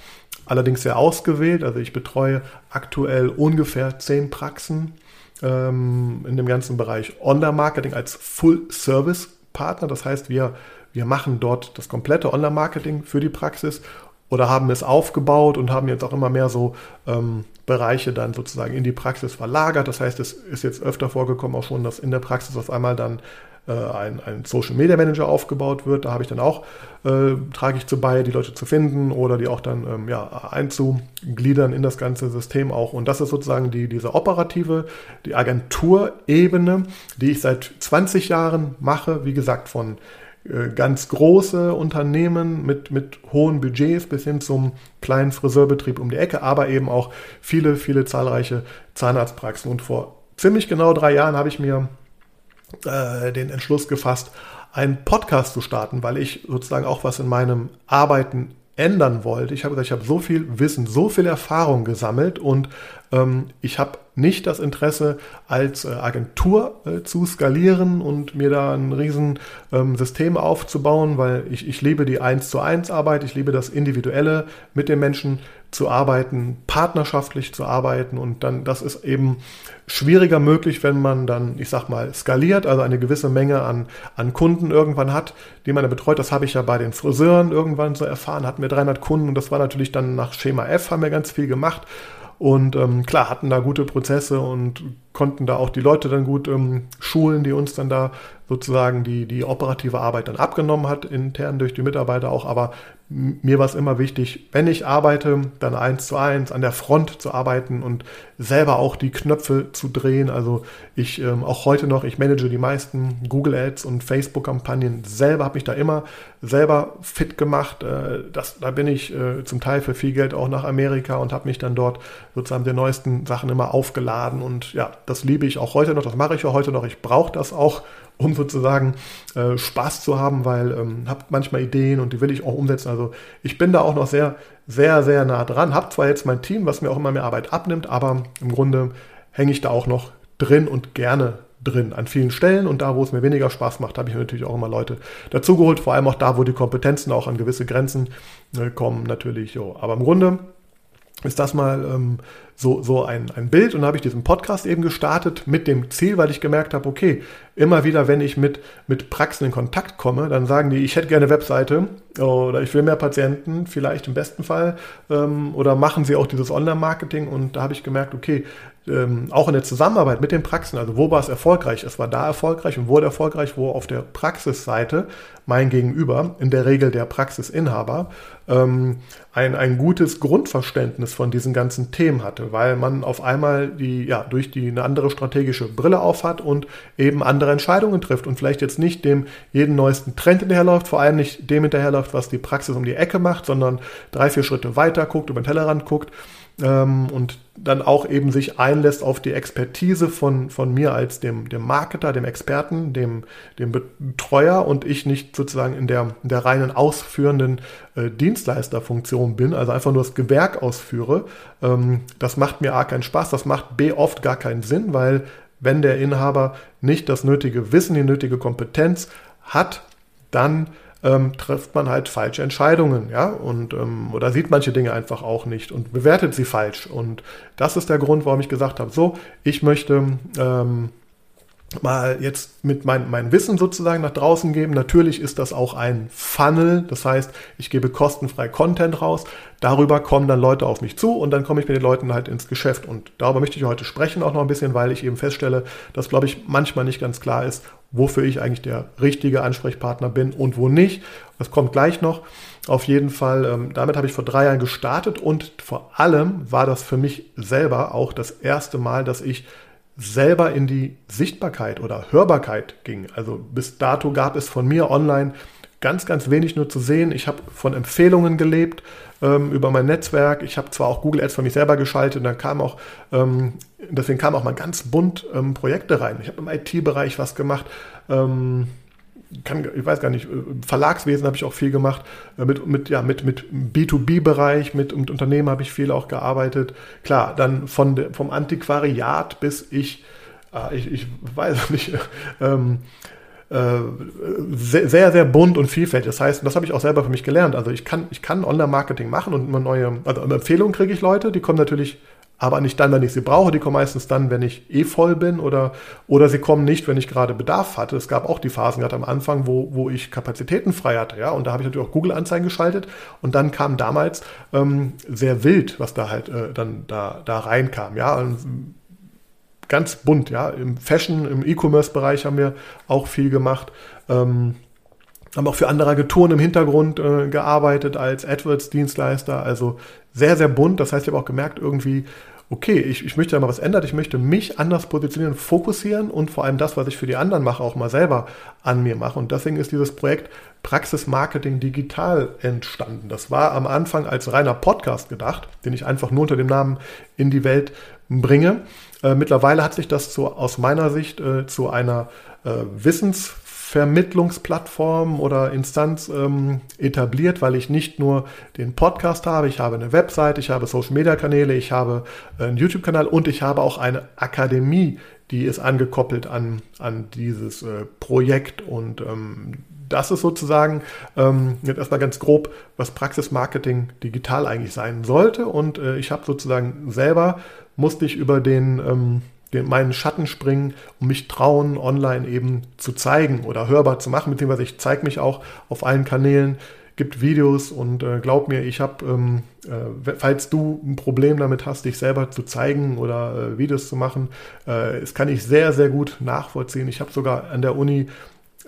allerdings sehr ausgewählt. Also ich betreue aktuell ungefähr zehn Praxen ähm, in dem ganzen Bereich Online-Marketing als Full-Service-Partner. Das heißt, wir, wir machen dort das komplette Online-Marketing für die Praxis oder haben es aufgebaut und haben jetzt auch immer mehr so ähm, Bereiche dann sozusagen in die Praxis verlagert. Das heißt, es ist jetzt öfter vorgekommen auch schon, dass in der Praxis auf einmal dann äh, ein, ein Social Media Manager aufgebaut wird. Da habe ich dann auch, äh, trage ich zu bei, die Leute zu finden oder die auch dann ähm, ja, einzugliedern in das ganze System auch. Und das ist sozusagen die, diese operative, die Agenturebene, die ich seit 20 Jahren mache. Wie gesagt, von äh, ganz große Unternehmen mit, mit hohen Budgets bis hin zum kleinen Friseurbetrieb um die Ecke, aber eben auch viele, viele zahlreiche Zahnarztpraxen. Und vor ziemlich genau drei Jahren habe ich mir äh, den Entschluss gefasst, einen Podcast zu starten, weil ich sozusagen auch was in meinem Arbeiten ändern wollte. Ich habe gesagt, ich habe so viel Wissen, so viel Erfahrung gesammelt und ähm, ich habe nicht das Interesse, als äh, Agentur äh, zu skalieren und mir da ein riesen ähm, System aufzubauen, weil ich, ich liebe die 1 zu 1 Arbeit, ich liebe das Individuelle mit den Menschen zu arbeiten, partnerschaftlich zu arbeiten und dann, das ist eben schwieriger möglich, wenn man dann, ich sag mal, skaliert, also eine gewisse Menge an, an Kunden irgendwann hat, die man betreut. Das habe ich ja bei den Friseuren irgendwann so erfahren, hatten wir 300 Kunden und das war natürlich dann nach Schema F, haben wir ganz viel gemacht und ähm, klar, hatten da gute Prozesse und konnten da auch die Leute dann gut ähm, schulen, die uns dann da sozusagen die, die operative Arbeit dann abgenommen hat, intern durch die Mitarbeiter auch. Aber mir war es immer wichtig, wenn ich arbeite, dann eins zu eins an der Front zu arbeiten und selber auch die Knöpfe zu drehen. Also ich ähm, auch heute noch, ich manage die meisten Google Ads und Facebook-Kampagnen selber, habe mich da immer selber fit gemacht. Äh, das, da bin ich äh, zum Teil für viel Geld auch nach Amerika und habe mich dann dort sozusagen den neuesten Sachen immer aufgeladen. Und ja, das liebe ich auch heute noch, das mache ich auch heute noch. Ich brauche das auch, um sozusagen äh, Spaß zu haben, weil ähm, habe manchmal Ideen und die will ich auch umsetzen. Also ich bin da auch noch sehr, sehr, sehr nah dran. Habe zwar jetzt mein Team, was mir auch immer mehr Arbeit abnimmt, aber im Grunde hänge ich da auch noch drin und gerne drin an vielen Stellen und da, wo es mir weniger Spaß macht, habe ich natürlich auch immer Leute dazugeholt, vor allem auch da, wo die Kompetenzen auch an gewisse Grenzen äh, kommen, natürlich. Jo. Aber im Grunde ist das mal ähm, so, so ein, ein Bild. Und habe ich diesen Podcast eben gestartet mit dem Ziel, weil ich gemerkt habe, okay, immer wieder, wenn ich mit, mit Praxen in Kontakt komme, dann sagen die, ich hätte gerne eine Webseite oder ich will mehr Patienten, vielleicht im besten Fall, ähm, oder machen sie auch dieses Online-Marketing. Und da habe ich gemerkt, okay, ähm, auch in der Zusammenarbeit mit den Praxen, also wo war es erfolgreich? Es war da erfolgreich und wurde erfolgreich, wo auf der Praxisseite mein Gegenüber, in der Regel der Praxisinhaber, ähm, ein, ein gutes Grundverständnis von diesen ganzen Themen hatte, weil man auf einmal die, ja, durch die eine andere strategische Brille aufhat und eben andere Entscheidungen trifft und vielleicht jetzt nicht dem jeden neuesten Trend hinterherläuft, vor allem nicht dem hinterherläuft, was die Praxis um die Ecke macht, sondern drei, vier Schritte weiter guckt, über den Tellerrand guckt ähm, und dann auch eben sich einlässt auf die Expertise von, von mir als dem, dem Marketer, dem Experten, dem, dem Betreuer und ich nicht sozusagen in der, in der reinen ausführenden äh, Dienstleisterfunktion bin, also einfach nur das Gewerk ausführe. Ähm, das macht mir A keinen Spaß, das macht B oft gar keinen Sinn, weil wenn der Inhaber nicht das nötige Wissen, die nötige Kompetenz hat, dann ähm, trifft man halt falsche Entscheidungen, ja, und ähm, oder sieht manche Dinge einfach auch nicht und bewertet sie falsch. Und das ist der Grund, warum ich gesagt habe, so, ich möchte ähm, mal jetzt mit mein, mein Wissen sozusagen nach draußen geben. Natürlich ist das auch ein Funnel, das heißt, ich gebe kostenfrei Content raus. Darüber kommen dann Leute auf mich zu und dann komme ich mit den Leuten halt ins Geschäft. Und darüber möchte ich heute sprechen auch noch ein bisschen, weil ich eben feststelle, dass, glaube ich, manchmal nicht ganz klar ist, wofür ich eigentlich der richtige Ansprechpartner bin und wo nicht. Das kommt gleich noch. Auf jeden Fall, ähm, damit habe ich vor drei Jahren gestartet und vor allem war das für mich selber auch das erste Mal, dass ich selber in die Sichtbarkeit oder Hörbarkeit ging. Also bis dato gab es von mir online ganz, ganz wenig nur zu sehen. Ich habe von Empfehlungen gelebt ähm, über mein Netzwerk. Ich habe zwar auch Google Ads für mich selber geschaltet, dann kam auch, ähm, deswegen kamen auch mal ganz bunt ähm, Projekte rein. Ich habe im IT-Bereich was gemacht. Ähm, kann, ich weiß gar nicht, äh, Verlagswesen habe ich auch viel gemacht, äh, mit, mit, ja, mit, mit B2B-Bereich, mit, mit Unternehmen habe ich viel auch gearbeitet. Klar, dann von vom Antiquariat bis ich, äh, ich, ich weiß nicht, ähm, äh, sehr, sehr bunt und vielfältig. Das heißt, das habe ich auch selber für mich gelernt. Also ich kann, ich kann Online-Marketing machen und immer neue, also Empfehlungen kriege ich Leute, die kommen natürlich aber nicht dann, wenn ich sie brauche. Die kommen meistens dann, wenn ich eh voll bin oder, oder sie kommen nicht, wenn ich gerade Bedarf hatte. Es gab auch die Phasen gerade am Anfang, wo, wo ich Kapazitäten frei hatte, ja, und da habe ich natürlich auch Google-Anzeigen geschaltet und dann kam damals ähm, sehr wild, was da halt äh, dann da, da reinkam, ja, und ganz bunt, ja, im Fashion, im E-Commerce-Bereich haben wir auch viel gemacht. Ähm, haben auch für andere Agenturen im Hintergrund äh, gearbeitet als AdWords-Dienstleister, also sehr, sehr bunt. Das heißt, ich habe auch gemerkt, irgendwie, okay, ich, ich möchte da mal was ändern, ich möchte mich anders positionieren, fokussieren und vor allem das, was ich für die anderen mache, auch mal selber an mir mache. Und deswegen ist dieses Projekt Praxis Marketing Digital entstanden. Das war am Anfang als reiner Podcast gedacht, den ich einfach nur unter dem Namen in die Welt bringe. Äh, mittlerweile hat sich das zu, aus meiner Sicht äh, zu einer äh, Wissens Vermittlungsplattform oder Instanz ähm, etabliert, weil ich nicht nur den Podcast habe, ich habe eine Website, ich habe Social Media Kanäle, ich habe einen YouTube-Kanal und ich habe auch eine Akademie, die ist angekoppelt an, an dieses äh, Projekt und ähm, das ist sozusagen ähm, jetzt erstmal ganz grob, was Praxismarketing digital eigentlich sein sollte. Und äh, ich habe sozusagen selber, musste ich über den ähm, meinen Schatten springen und mich trauen, online eben zu zeigen oder hörbar zu machen, beziehungsweise ich zeige mich auch auf allen Kanälen, gibt Videos und äh, glaub mir, ich habe, ähm, äh, falls du ein Problem damit hast, dich selber zu zeigen oder äh, Videos zu machen, äh, das kann ich sehr, sehr gut nachvollziehen. Ich habe sogar an der Uni,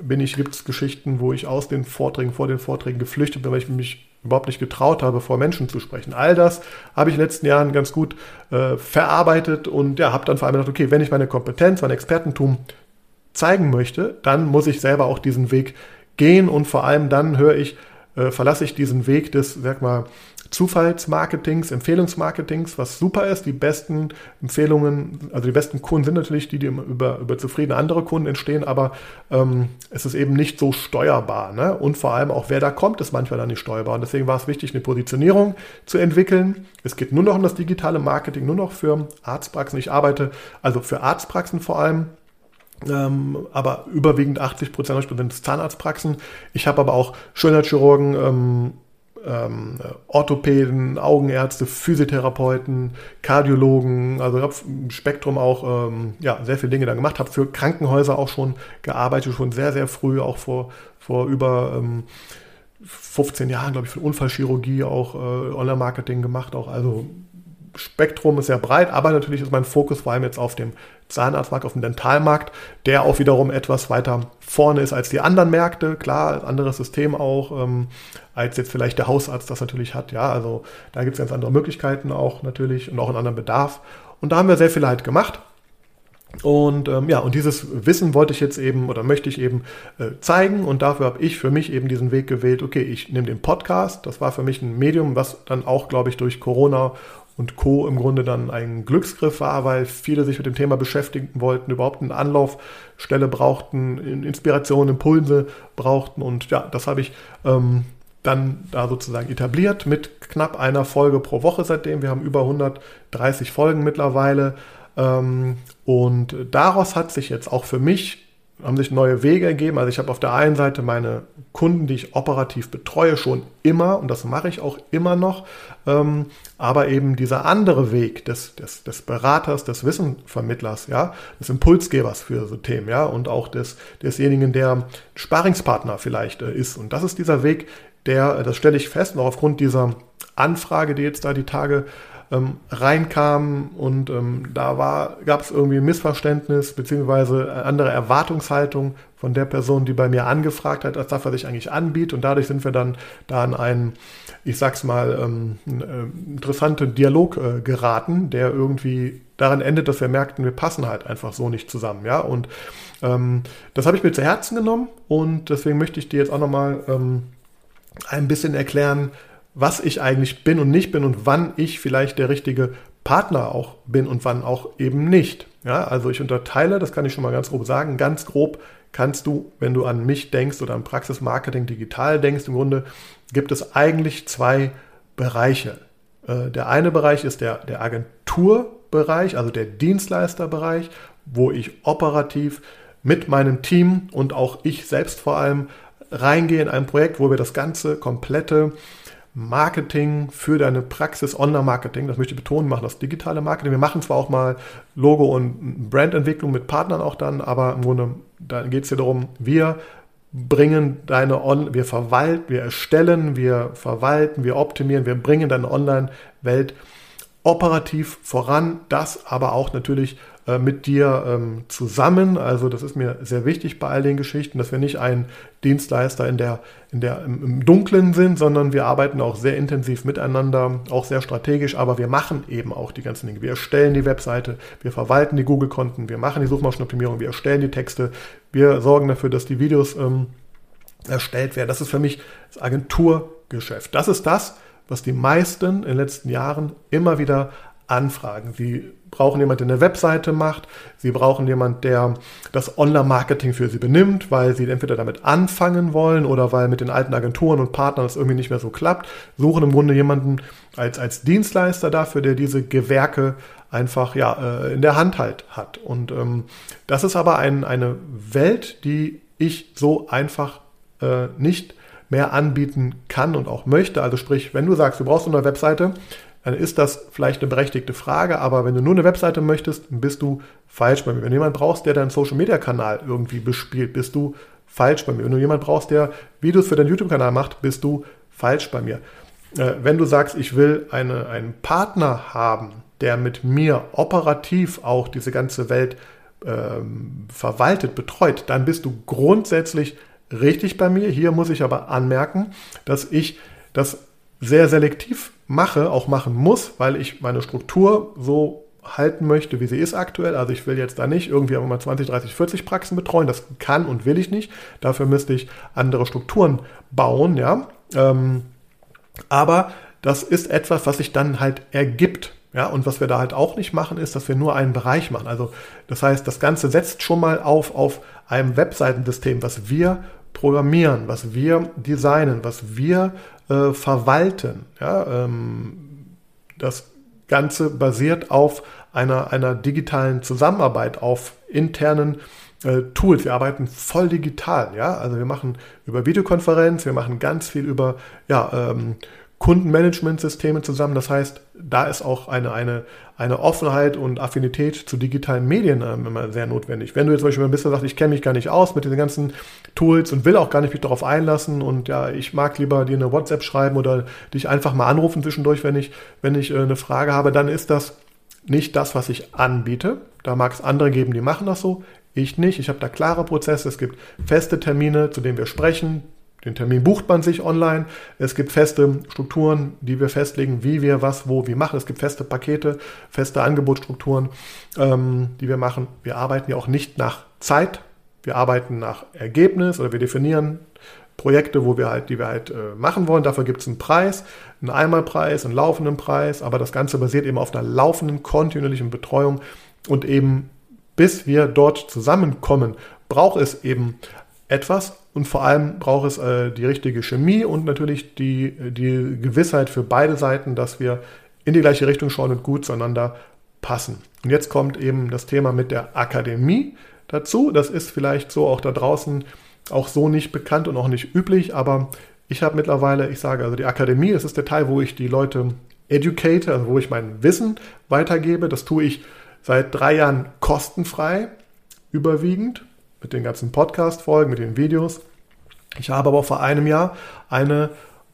bin ich, gibt es Geschichten, wo ich aus den Vorträgen, vor den Vorträgen geflüchtet bin, weil ich mich überhaupt nicht getraut habe, vor Menschen zu sprechen. All das habe ich in den letzten Jahren ganz gut äh, verarbeitet und ja, habe dann vor allem gedacht, okay, wenn ich meine Kompetenz, mein Expertentum zeigen möchte, dann muss ich selber auch diesen Weg gehen und vor allem dann höre ich, äh, verlasse ich diesen Weg des, sag mal, Zufallsmarketings, Empfehlungsmarketings, was super ist. Die besten Empfehlungen, also die besten Kunden sind natürlich die, die über, über zufriedene andere Kunden entstehen, aber ähm, es ist eben nicht so steuerbar. Ne? Und vor allem auch, wer da kommt, ist manchmal dann nicht steuerbar. Und deswegen war es wichtig, eine Positionierung zu entwickeln. Es geht nur noch um das digitale Marketing, nur noch für Arztpraxen. Ich arbeite also für Arztpraxen vor allem. Ähm, aber überwiegend 80 Prozent sind Zahnarztpraxen. Ich habe aber auch Schönheitschirurgen, ähm, ähm, Orthopäden, Augenärzte, Physiotherapeuten, Kardiologen, also ich habe im Spektrum auch ähm, ja, sehr viele Dinge da gemacht, habe für Krankenhäuser auch schon gearbeitet, schon sehr, sehr früh, auch vor, vor über ähm, 15 Jahren, glaube ich, für Unfallchirurgie auch äh, Online-Marketing gemacht, auch also Spektrum ist sehr breit, aber natürlich ist mein Fokus vor allem jetzt auf dem Zahnarztmarkt, auf dem Dentalmarkt, der auch wiederum etwas weiter vorne ist als die anderen Märkte. Klar, anderes System auch, ähm, als jetzt vielleicht der Hausarzt das natürlich hat. Ja, also da gibt es ganz andere Möglichkeiten auch natürlich und auch einen anderen Bedarf. Und da haben wir sehr viel halt gemacht. Und ähm, ja, und dieses Wissen wollte ich jetzt eben oder möchte ich eben äh, zeigen und dafür habe ich für mich eben diesen Weg gewählt, okay, ich nehme den Podcast, das war für mich ein Medium, was dann auch, glaube ich, durch Corona und Co. im Grunde dann ein Glücksgriff war, weil viele sich mit dem Thema beschäftigen wollten, überhaupt eine Anlaufstelle brauchten, Inspiration, Impulse brauchten. Und ja, das habe ich ähm, dann da sozusagen etabliert mit knapp einer Folge pro Woche seitdem. Wir haben über 130 Folgen mittlerweile. Ähm, und daraus hat sich jetzt auch für mich haben sich neue Wege ergeben. Also ich habe auf der einen Seite meine Kunden, die ich operativ betreue, schon immer, und das mache ich auch immer noch, ähm, aber eben dieser andere Weg des, des, des Beraters, des Wissenvermittlers, ja, des Impulsgebers für so Themen, ja, und auch des, desjenigen, der Sparingspartner vielleicht äh, ist. Und das ist dieser Weg, der, das stelle ich fest, auch aufgrund dieser Anfrage, die jetzt da die Tage ähm, reinkam und ähm, da gab es irgendwie ein Missverständnis beziehungsweise eine andere Erwartungshaltung von der Person, die bei mir angefragt hat, als das, was ich eigentlich anbiete. Und dadurch sind wir dann da in einen, ich sag's mal, ähm, äh, interessanten Dialog äh, geraten, der irgendwie daran endet, dass wir merkten, wir passen halt einfach so nicht zusammen, ja. Und ähm, das habe ich mir zu Herzen genommen und deswegen möchte ich dir jetzt auch nochmal ähm, ein bisschen erklären, was ich eigentlich bin und nicht bin und wann ich vielleicht der richtige Partner auch bin und wann auch eben nicht. Ja, also ich unterteile, das kann ich schon mal ganz grob sagen, ganz grob kannst du, wenn du an mich denkst oder an Praxismarketing digital denkst, im Grunde gibt es eigentlich zwei Bereiche. Äh, der eine Bereich ist der, der Agenturbereich, also der Dienstleisterbereich, wo ich operativ mit meinem Team und auch ich selbst vor allem reingehe in ein Projekt, wo wir das ganze komplette Marketing für deine Praxis, Online-Marketing, das möchte ich betonen, machen das digitale Marketing. Wir machen zwar auch mal Logo und Brandentwicklung mit Partnern auch dann, aber im Grunde, geht es ja darum, wir bringen deine On wir verwalten, wir erstellen, wir verwalten, wir optimieren, wir bringen deine Online-Welt operativ voran, das aber auch natürlich äh, mit dir ähm, zusammen. Also das ist mir sehr wichtig bei all den Geschichten, dass wir nicht ein Dienstleister in der, in der, im, im Dunklen sind, sondern wir arbeiten auch sehr intensiv miteinander, auch sehr strategisch, aber wir machen eben auch die ganzen Dinge. Wir erstellen die Webseite, wir verwalten die Google-Konten, wir machen die Suchmaschinenoptimierung, wir erstellen die Texte, wir sorgen dafür, dass die Videos ähm, erstellt werden. Das ist für mich das Agenturgeschäft. Das ist das, was die meisten in den letzten Jahren immer wieder anfragen. Sie brauchen jemanden, der eine Webseite macht. Sie brauchen jemanden, der das Online-Marketing für sie benimmt, weil sie entweder damit anfangen wollen oder weil mit den alten Agenturen und Partnern das irgendwie nicht mehr so klappt. Suchen im Grunde jemanden als, als Dienstleister dafür, der diese Gewerke einfach ja, äh, in der Hand halt hat. Und ähm, das ist aber ein, eine Welt, die ich so einfach äh, nicht mehr anbieten kann und auch möchte. Also sprich, wenn du sagst, du brauchst eine Webseite, dann ist das vielleicht eine berechtigte Frage, aber wenn du nur eine Webseite möchtest, bist du falsch bei mir. Wenn du jemanden brauchst, der deinen Social Media Kanal irgendwie bespielt, bist du falsch bei mir. Wenn du jemanden brauchst, der Videos für deinen YouTube-Kanal macht, bist du falsch bei mir. Äh, wenn du sagst, ich will eine, einen Partner haben, der mit mir operativ auch diese ganze Welt ähm, verwaltet, betreut, dann bist du grundsätzlich richtig bei mir. Hier muss ich aber anmerken, dass ich das sehr selektiv mache, auch machen muss, weil ich meine Struktur so halten möchte, wie sie ist aktuell. Also ich will jetzt da nicht irgendwie mal 20, 30, 40 Praxen betreuen. Das kann und will ich nicht. Dafür müsste ich andere Strukturen bauen, ja. Ähm, aber das ist etwas, was sich dann halt ergibt. Ja, und was wir da halt auch nicht machen, ist, dass wir nur einen Bereich machen. Also, das heißt, das Ganze setzt schon mal auf, auf einem Webseitensystem, was wir programmieren, was wir designen, was wir äh, verwalten. Ja, ähm, das Ganze basiert auf einer, einer digitalen Zusammenarbeit, auf internen äh, Tools. Wir arbeiten voll digital. Ja? Also wir machen über Videokonferenz, wir machen ganz viel über ja, ähm, Kundenmanagementsysteme zusammen. Das heißt, da ist auch eine, eine, eine Offenheit und Affinität zu digitalen Medien ähm, immer sehr notwendig. Wenn du jetzt zum Beispiel ein bisschen sagst, ich kenne mich gar nicht aus mit diesen ganzen Tools und will auch gar nicht mich darauf einlassen und ja, ich mag lieber dir eine WhatsApp schreiben oder dich einfach mal anrufen zwischendurch, wenn ich, wenn ich äh, eine Frage habe, dann ist das nicht das, was ich anbiete. Da mag es andere geben, die machen das so. Ich nicht. Ich habe da klare Prozesse. Es gibt feste Termine, zu denen wir sprechen. Den Termin bucht man sich online. Es gibt feste Strukturen, die wir festlegen, wie wir was, wo, wie machen. Es gibt feste Pakete, feste Angebotsstrukturen, ähm, die wir machen. Wir arbeiten ja auch nicht nach Zeit. Wir arbeiten nach Ergebnis oder wir definieren Projekte, wo wir halt, die wir halt äh, machen wollen. Dafür gibt es einen Preis, einen Einmalpreis, einen laufenden Preis, aber das Ganze basiert eben auf einer laufenden, kontinuierlichen Betreuung und eben bis wir dort zusammenkommen, braucht es eben etwas und vor allem braucht es äh, die richtige Chemie und natürlich die, die Gewissheit für beide Seiten, dass wir in die gleiche Richtung schauen und gut zueinander passen. Und jetzt kommt eben das Thema mit der Akademie dazu. Das ist vielleicht so auch da draußen auch so nicht bekannt und auch nicht üblich, aber ich habe mittlerweile, ich sage also die Akademie, das ist der Teil, wo ich die Leute educate, also wo ich mein Wissen weitergebe. Das tue ich seit drei Jahren kostenfrei überwiegend mit den ganzen Podcast-Folgen, mit den Videos. Ich habe aber vor einem Jahr eine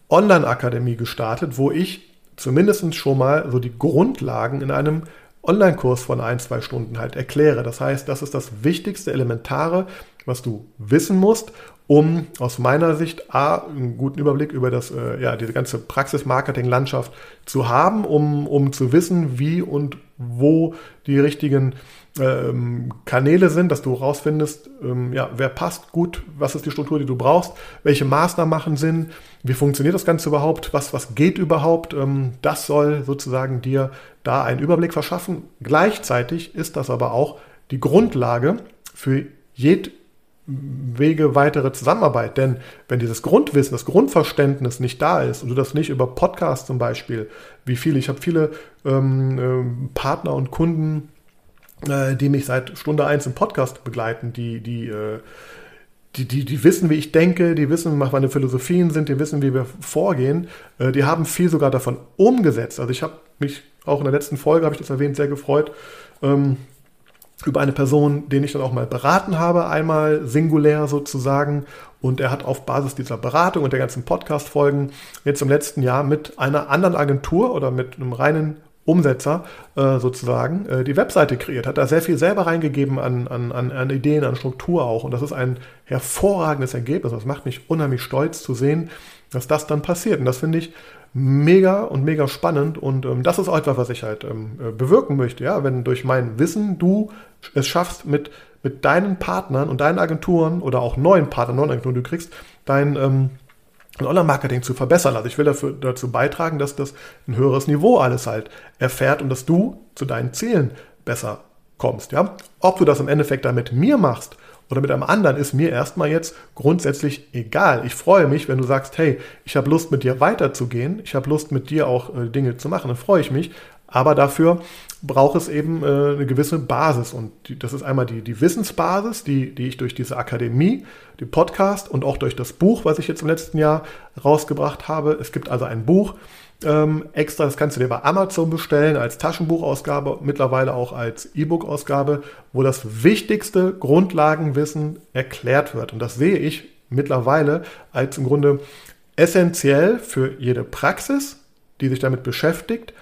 Online-Akademie gestartet, wo ich zumindest schon mal so die Grundlagen in einem Online-Kurs von ein, zwei Stunden halt erkläre. Das heißt, das ist das wichtigste, elementare, was du wissen musst, um aus meiner Sicht A, einen guten Überblick über das, äh, ja, diese ganze Praxis-Marketing-Landschaft zu haben, um, um zu wissen, wie und wo die richtigen ähm, Kanäle sind, dass du rausfindest, ähm, ja, wer passt gut, was ist die Struktur, die du brauchst, welche Maßnahmen machen Sinn, wie funktioniert das Ganze überhaupt, was, was geht überhaupt. Ähm, das soll sozusagen dir da einen Überblick verschaffen. Gleichzeitig ist das aber auch die Grundlage für jedwege weitere Zusammenarbeit. Denn wenn dieses Grundwissen, das Grundverständnis nicht da ist und du das nicht über Podcasts zum Beispiel, wie viele, ich habe viele ähm, äh, Partner und Kunden, äh, die mich seit Stunde 1 im Podcast begleiten, die, die, äh, die, die, die wissen, wie ich denke, die wissen, was meine Philosophien sind, die wissen, wie wir vorgehen. Äh, die haben viel sogar davon umgesetzt. Also ich habe mich auch in der letzten Folge, habe ich das erwähnt, sehr gefreut, ähm, über eine Person, den ich dann auch mal beraten habe, einmal singulär sozusagen. Und er hat auf Basis dieser Beratung und der ganzen Podcast-Folgen jetzt im letzten Jahr mit einer anderen Agentur oder mit einem reinen Umsetzer äh, sozusagen äh, die Webseite kreiert, hat da sehr viel selber reingegeben an, an, an Ideen, an Struktur auch. Und das ist ein hervorragendes Ergebnis. Das macht mich unheimlich stolz zu sehen, dass das dann passiert. Und das finde ich mega und mega spannend. Und ähm, das ist auch etwas, was ich halt ähm, äh, bewirken möchte. Ja, wenn durch mein Wissen du es schaffst, mit, mit deinen Partnern und deinen Agenturen oder auch neuen Partnern, neuen Agenturen, du kriegst dein ähm, Online-Marketing zu verbessern. Also ich will dafür, dazu beitragen, dass das ein höheres Niveau alles halt erfährt und dass du zu deinen Zielen besser kommst. Ja? Ob du das im Endeffekt dann mit mir machst oder mit einem anderen, ist mir erstmal jetzt grundsätzlich egal. Ich freue mich, wenn du sagst, hey, ich habe Lust mit dir weiterzugehen, ich habe Lust mit dir auch äh, Dinge zu machen, dann freue ich mich. Aber dafür braucht es eben äh, eine gewisse Basis. Und die, das ist einmal die, die Wissensbasis, die, die ich durch diese Akademie, die Podcast und auch durch das Buch, was ich jetzt im letzten Jahr rausgebracht habe. Es gibt also ein Buch ähm, extra, das kannst du dir bei Amazon bestellen, als Taschenbuchausgabe, mittlerweile auch als E-Book-Ausgabe, wo das wichtigste Grundlagenwissen erklärt wird. Und das sehe ich mittlerweile als im Grunde essentiell für jede Praxis, die sich damit beschäftigt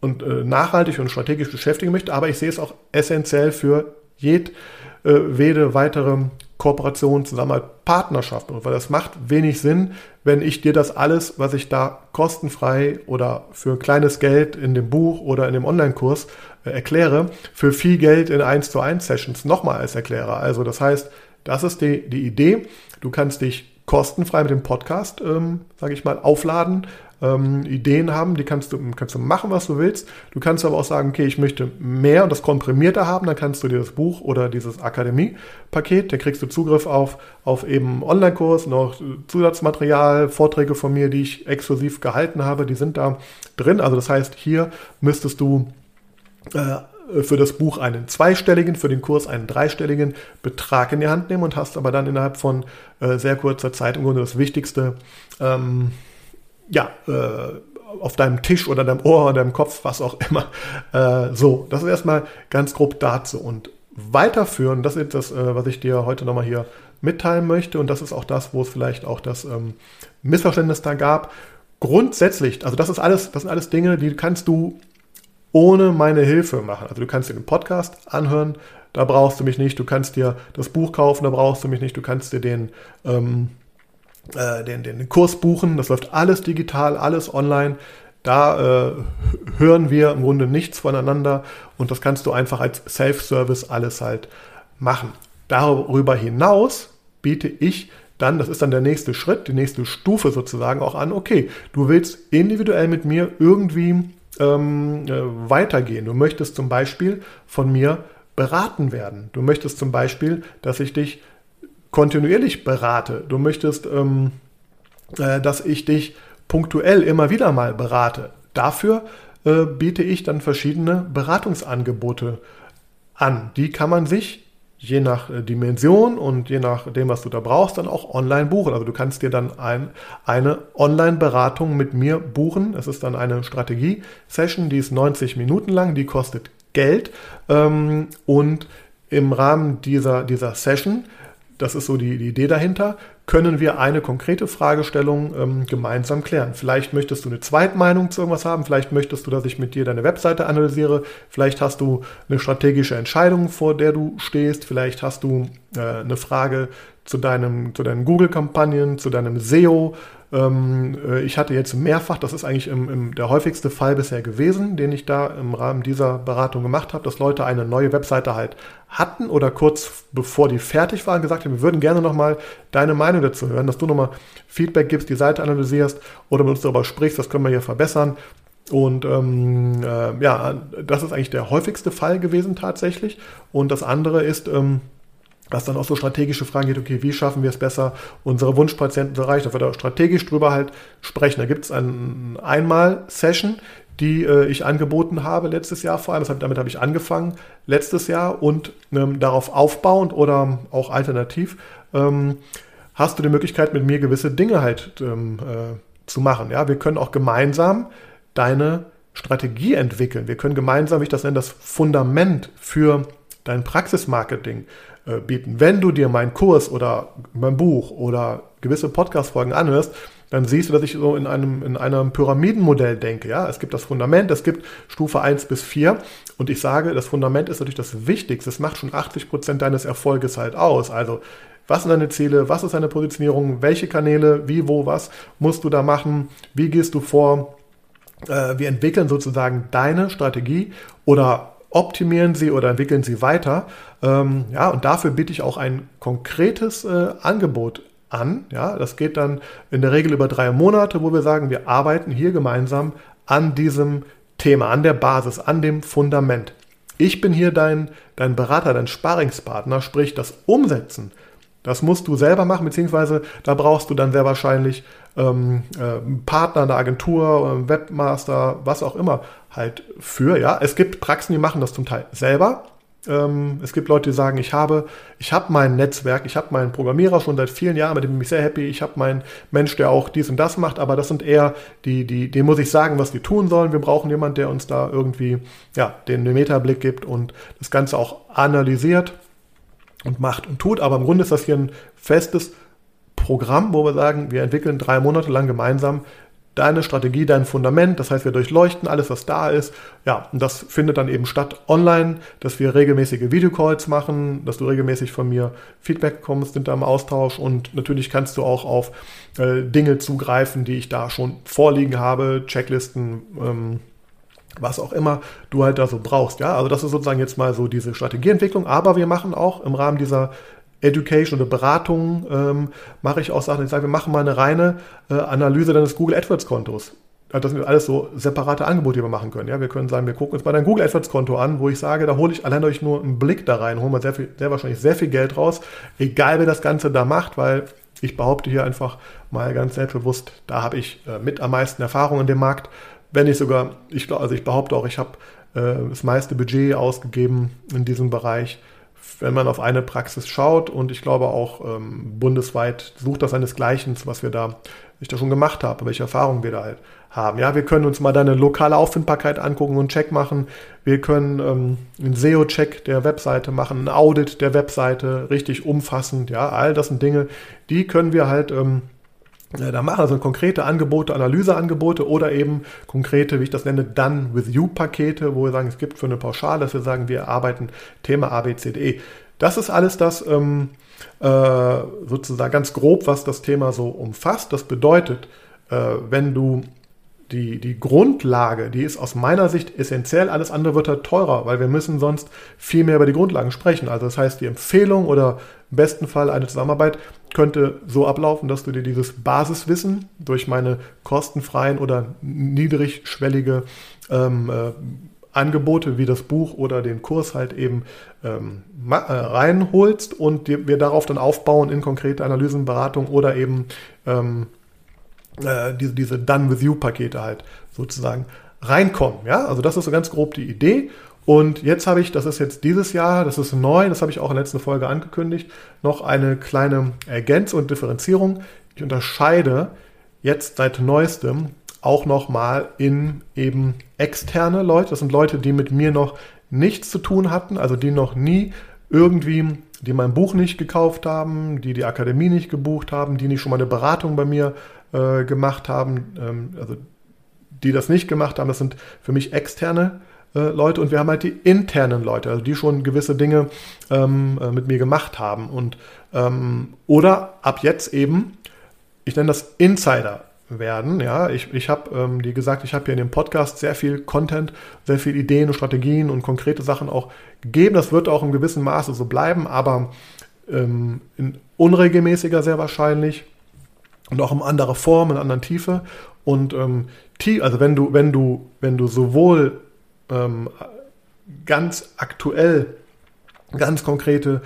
und äh, nachhaltig und strategisch beschäftigen möchte, aber ich sehe es auch essentiell für jedwede äh, weitere Kooperation, Zusammenarbeit, Partnerschaft. weil das macht wenig Sinn, wenn ich dir das alles, was ich da kostenfrei oder für kleines Geld in dem Buch oder in dem Online-Kurs äh, erkläre, für viel Geld in 1 zu 1 Sessions nochmal als erkläre. Also das heißt, das ist die, die Idee. Du kannst dich kostenfrei mit dem Podcast, ähm, sage ich mal, aufladen, ähm, Ideen haben, die kannst du, kannst du machen, was du willst. Du kannst aber auch sagen, okay, ich möchte mehr und das komprimierter haben, dann kannst du dir das Buch oder dieses Akademie-Paket, da kriegst du Zugriff auf, auf eben Online-Kurs, noch Zusatzmaterial, Vorträge von mir, die ich exklusiv gehalten habe, die sind da drin. Also das heißt, hier müsstest du äh, für das Buch einen zweistelligen, für den Kurs einen dreistelligen Betrag in die Hand nehmen und hast aber dann innerhalb von äh, sehr kurzer Zeit im Grunde das Wichtigste ähm, ja, äh, auf deinem Tisch oder deinem Ohr oder deinem Kopf, was auch immer. Äh, so, das ist erstmal ganz grob dazu. Und weiterführen, das ist das, äh, was ich dir heute nochmal hier mitteilen möchte. Und das ist auch das, wo es vielleicht auch das ähm, Missverständnis da gab. Grundsätzlich, also das ist alles, das sind alles Dinge, die kannst du ohne meine Hilfe machen. Also du kannst dir den Podcast anhören, da brauchst du mich nicht. Du kannst dir das Buch kaufen, da brauchst du mich nicht. Du kannst dir den ähm, äh, den, den Kurs buchen. Das läuft alles digital, alles online. Da äh, hören wir im Grunde nichts voneinander und das kannst du einfach als Self-Service alles halt machen. Darüber hinaus biete ich dann, das ist dann der nächste Schritt, die nächste Stufe sozusagen auch an, okay, du willst individuell mit mir irgendwie ähm, äh, weitergehen. Du möchtest zum Beispiel von mir beraten werden. Du möchtest zum Beispiel, dass ich dich kontinuierlich berate. Du möchtest, ähm, äh, dass ich dich punktuell immer wieder mal berate. Dafür äh, biete ich dann verschiedene Beratungsangebote an. Die kann man sich je nach äh, Dimension und je nach dem, was du da brauchst, dann auch online buchen. Also du kannst dir dann ein, eine Online-Beratung mit mir buchen. Es ist dann eine Strategie-Session, die ist 90 Minuten lang, die kostet Geld. Ähm, und im Rahmen dieser, dieser Session das ist so die, die Idee dahinter, können wir eine konkrete Fragestellung ähm, gemeinsam klären. Vielleicht möchtest du eine Zweitmeinung zu irgendwas haben, vielleicht möchtest du, dass ich mit dir deine Webseite analysiere, vielleicht hast du eine strategische Entscheidung, vor der du stehst, vielleicht hast du äh, eine Frage zu, deinem, zu deinen Google-Kampagnen, zu deinem SEO, ähm, äh, ich hatte jetzt mehrfach, das ist eigentlich im, im, der häufigste Fall bisher gewesen, den ich da im Rahmen dieser Beratung gemacht habe, dass Leute eine neue Webseite halt hatten oder kurz bevor die fertig waren, gesagt haben, wir würden gerne nochmal deine Meinung dazu hören, dass du nochmal Feedback gibst, die Seite analysierst oder mit uns darüber sprichst, das können wir hier verbessern. Und ähm, äh, ja, das ist eigentlich der häufigste Fall gewesen tatsächlich. Und das andere ist, ähm, was dann auch so strategische Fragen geht, okay, wie schaffen wir es besser, unsere Wunschpatienten zu erreichen, dass wir da strategisch drüber halt sprechen. Da gibt es eine Einmal-Session, die äh, ich angeboten habe letztes Jahr vor allem, das, damit habe ich angefangen letztes Jahr und ähm, darauf aufbauend oder auch alternativ ähm, hast du die Möglichkeit, mit mir gewisse Dinge halt ähm, äh, zu machen. Ja, wir können auch gemeinsam deine Strategie entwickeln. Wir können gemeinsam, wie ich das nenne, das Fundament für dein Praxismarketing äh, bieten. Wenn du dir meinen Kurs oder mein Buch oder gewisse Podcast-Folgen anhörst, dann siehst du, dass ich so in einem, in einem Pyramidenmodell denke. Ja, es gibt das Fundament, es gibt Stufe 1 bis 4 und ich sage, das Fundament ist natürlich das Wichtigste. Es macht schon 80 Prozent deines Erfolges halt aus. Also, was sind deine Ziele? Was ist deine Positionierung? Welche Kanäle? Wie, wo, was musst du da machen? Wie gehst du vor? Äh, wir entwickeln sozusagen deine Strategie oder optimieren sie oder entwickeln sie weiter. Ähm, ja, und dafür biete ich auch ein konkretes äh, Angebot an. Ja, das geht dann in der Regel über drei Monate, wo wir sagen, wir arbeiten hier gemeinsam an diesem Thema, an der Basis, an dem Fundament. Ich bin hier dein, dein Berater, dein Sparingspartner, sprich das Umsetzen. Das musst du selber machen, beziehungsweise da brauchst du dann sehr wahrscheinlich ähm, äh, Partner, eine Agentur, äh, Webmaster, was auch immer halt für. Ja, es gibt Praxen, die machen das zum Teil selber. Ähm, es gibt Leute, die sagen, ich habe, ich habe mein Netzwerk, ich habe meinen Programmierer schon seit vielen Jahren, mit dem bin ich sehr happy. Ich habe meinen Mensch, der auch dies und das macht, aber das sind eher die, die, dem muss ich sagen, was die tun sollen. Wir brauchen jemanden, der uns da irgendwie, ja, den Metablick gibt und das Ganze auch analysiert und macht und tut. Aber im Grunde ist das hier ein festes Programm, wo wir sagen, wir entwickeln drei Monate lang gemeinsam deine Strategie, dein Fundament. Das heißt, wir durchleuchten alles, was da ist. Ja, und das findet dann eben statt online, dass wir regelmäßige Videocalls machen, dass du regelmäßig von mir Feedback bekommst, sind da Austausch und natürlich kannst du auch auf äh, Dinge zugreifen, die ich da schon vorliegen habe, Checklisten, ähm, was auch immer du halt da so brauchst. Ja, also das ist sozusagen jetzt mal so diese Strategieentwicklung, aber wir machen auch im Rahmen dieser Education oder Beratung ähm, mache ich auch Sachen, ich sage, wir machen mal eine reine äh, Analyse deines Google AdWords Kontos. Das sind alles so separate Angebote, die wir machen können. Ja, wir können sagen, wir gucken uns mal dein Google AdWords Konto an, wo ich sage, da hole ich allein durch nur einen Blick da rein, holen wir sehr, viel, sehr wahrscheinlich sehr viel Geld raus, egal wer das Ganze da macht, weil ich behaupte hier einfach mal ganz selbstbewusst, da habe ich äh, mit am meisten Erfahrung in dem Markt. Wenn ich sogar, ich glaube, also ich behaupte auch, ich habe äh, das meiste Budget ausgegeben in diesem Bereich wenn man auf eine Praxis schaut und ich glaube auch ähm, bundesweit sucht das seinesgleichen, was wir da, ich da schon gemacht habe, welche Erfahrungen wir da halt haben. Ja, wir können uns mal deine lokale Auffindbarkeit angucken und einen Check machen. Wir können ähm, einen SEO-Check der Webseite machen, ein Audit der Webseite, richtig umfassend. Ja, all das sind Dinge, die können wir halt ähm, äh, da machen also konkrete Angebote, Analyseangebote oder eben konkrete, wie ich das nenne, Done with You Pakete, wo wir sagen, es gibt für eine Pauschale, dass wir sagen, wir arbeiten Thema ABCDE. Das ist alles das ähm, äh, sozusagen ganz grob, was das Thema so umfasst. Das bedeutet, äh, wenn du die, die Grundlage, die ist aus meiner Sicht essentiell, alles andere wird halt teurer, weil wir müssen sonst viel mehr über die Grundlagen sprechen. Also das heißt, die Empfehlung oder im besten Fall eine Zusammenarbeit könnte so ablaufen, dass du dir dieses Basiswissen durch meine kostenfreien oder niedrigschwellige ähm, äh, Angebote wie das Buch oder den Kurs halt eben ähm, äh, reinholst und wir darauf dann aufbauen in konkrete Analysen, Beratung oder eben ähm, äh, diese, diese Done-with-You-Pakete halt sozusagen reinkommen. Ja, also das ist so ganz grob die Idee. Und jetzt habe ich, das ist jetzt dieses Jahr, das ist neu, das habe ich auch in der letzten Folge angekündigt, noch eine kleine Ergänzung und Differenzierung. Ich unterscheide jetzt seit neuestem auch nochmal in eben externe Leute. Das sind Leute, die mit mir noch nichts zu tun hatten, also die noch nie irgendwie, die mein Buch nicht gekauft haben, die die Akademie nicht gebucht haben, die nicht schon mal eine Beratung bei mir äh, gemacht haben, ähm, also die das nicht gemacht haben, das sind für mich externe äh, Leute und wir haben halt die internen Leute, also die schon gewisse Dinge ähm, äh, mit mir gemacht haben und ähm, oder ab jetzt eben, ich nenne das Insider werden. Ja, ich, ich habe ähm, dir gesagt, ich habe hier in dem Podcast sehr viel Content, sehr viel Ideen und Strategien und konkrete Sachen auch gegeben. Das wird auch in gewissem Maße so bleiben, aber ähm, in unregelmäßiger sehr wahrscheinlich und auch in anderer Form, in anderen Tiefe. Und ähm, also wenn du, wenn du, wenn du sowohl ähm, ganz aktuell, ganz konkrete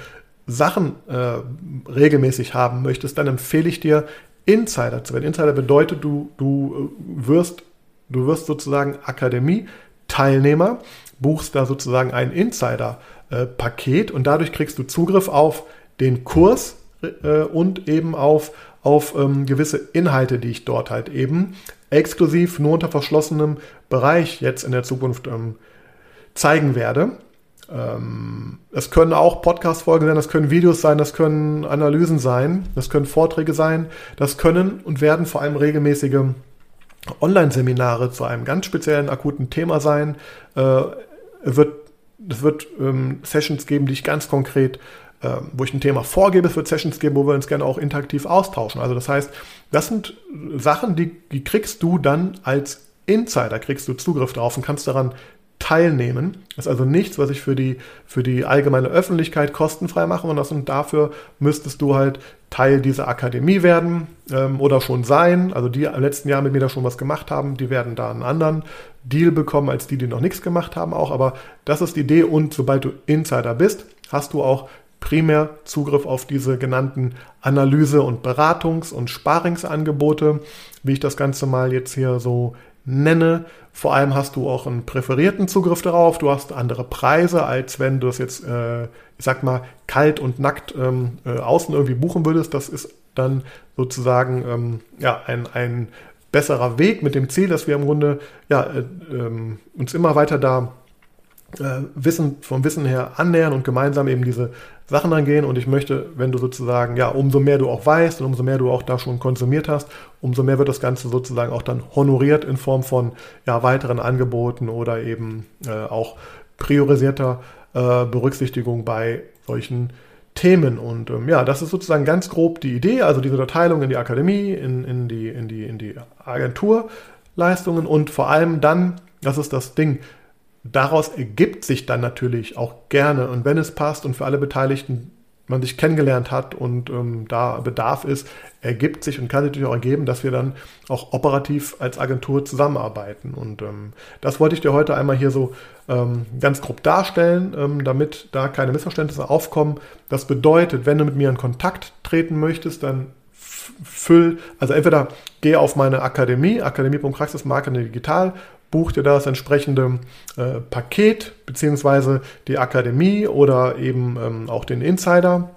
Sachen äh, regelmäßig haben möchtest, dann empfehle ich dir, Insider zu werden. Insider bedeutet, du, du äh, wirst, du wirst sozusagen Akademie-Teilnehmer, buchst da sozusagen ein Insider-Paket und dadurch kriegst du Zugriff auf den Kurs äh, und eben auf, auf ähm, gewisse Inhalte, die ich dort halt eben exklusiv nur unter verschlossenem Bereich jetzt in der Zukunft ähm, zeigen werde. Ähm, es können auch Podcast-Folgen sein, das können Videos sein, das können Analysen sein, das können Vorträge sein, das können und werden vor allem regelmäßige Online-Seminare zu einem ganz speziellen akuten Thema sein. Äh, wird, es wird ähm, Sessions geben, die ich ganz konkret, äh, wo ich ein Thema vorgebe. Wird Sessions geben, wo wir uns gerne auch interaktiv austauschen. Also das heißt, das sind Sachen, die, die kriegst du dann als Insider, kriegst du Zugriff darauf und kannst daran teilnehmen. Das ist also nichts, was ich für die, für die allgemeine Öffentlichkeit kostenfrei mache, und, das, und dafür müsstest du halt Teil dieser Akademie werden ähm, oder schon sein. Also die im letzten Jahr mit mir da schon was gemacht haben, die werden da einen anderen Deal bekommen als die, die noch nichts gemacht haben auch. Aber das ist die Idee und sobald du Insider bist, hast du auch primär Zugriff auf diese genannten Analyse- und Beratungs- und Sparingsangebote, wie ich das Ganze mal jetzt hier so nenne. Vor allem hast du auch einen präferierten Zugriff darauf. Du hast andere Preise, als wenn du es jetzt, äh, ich sag mal, kalt und nackt ähm, äh, außen irgendwie buchen würdest. Das ist dann sozusagen ähm, ja, ein, ein besserer Weg mit dem Ziel, dass wir im Grunde ja, äh, ähm, uns immer weiter da äh, Wissen, vom Wissen her annähern und gemeinsam eben diese Sachen angehen. Und ich möchte, wenn du sozusagen, ja, umso mehr du auch weißt und umso mehr du auch da schon konsumiert hast, umso mehr wird das Ganze sozusagen auch dann honoriert in Form von ja, weiteren Angeboten oder eben äh, auch priorisierter äh, Berücksichtigung bei solchen Themen. Und ähm, ja, das ist sozusagen ganz grob die Idee, also diese Unterteilung in die Akademie, in, in, die, in, die, in die Agenturleistungen und vor allem dann, das ist das Ding, daraus ergibt sich dann natürlich auch gerne und wenn es passt und für alle Beteiligten man sich kennengelernt hat und ähm, da Bedarf ist, ergibt sich und kann sich natürlich auch ergeben, dass wir dann auch operativ als Agentur zusammenarbeiten. Und ähm, das wollte ich dir heute einmal hier so ähm, ganz grob darstellen, ähm, damit da keine Missverständnisse aufkommen. Das bedeutet, wenn du mit mir in Kontakt treten möchtest, dann füll, also entweder geh auf meine Akademie, akademie.praxismarketing digital, buch dir das entsprechende äh, Paket, beziehungsweise die Akademie oder eben ähm, auch den Insider.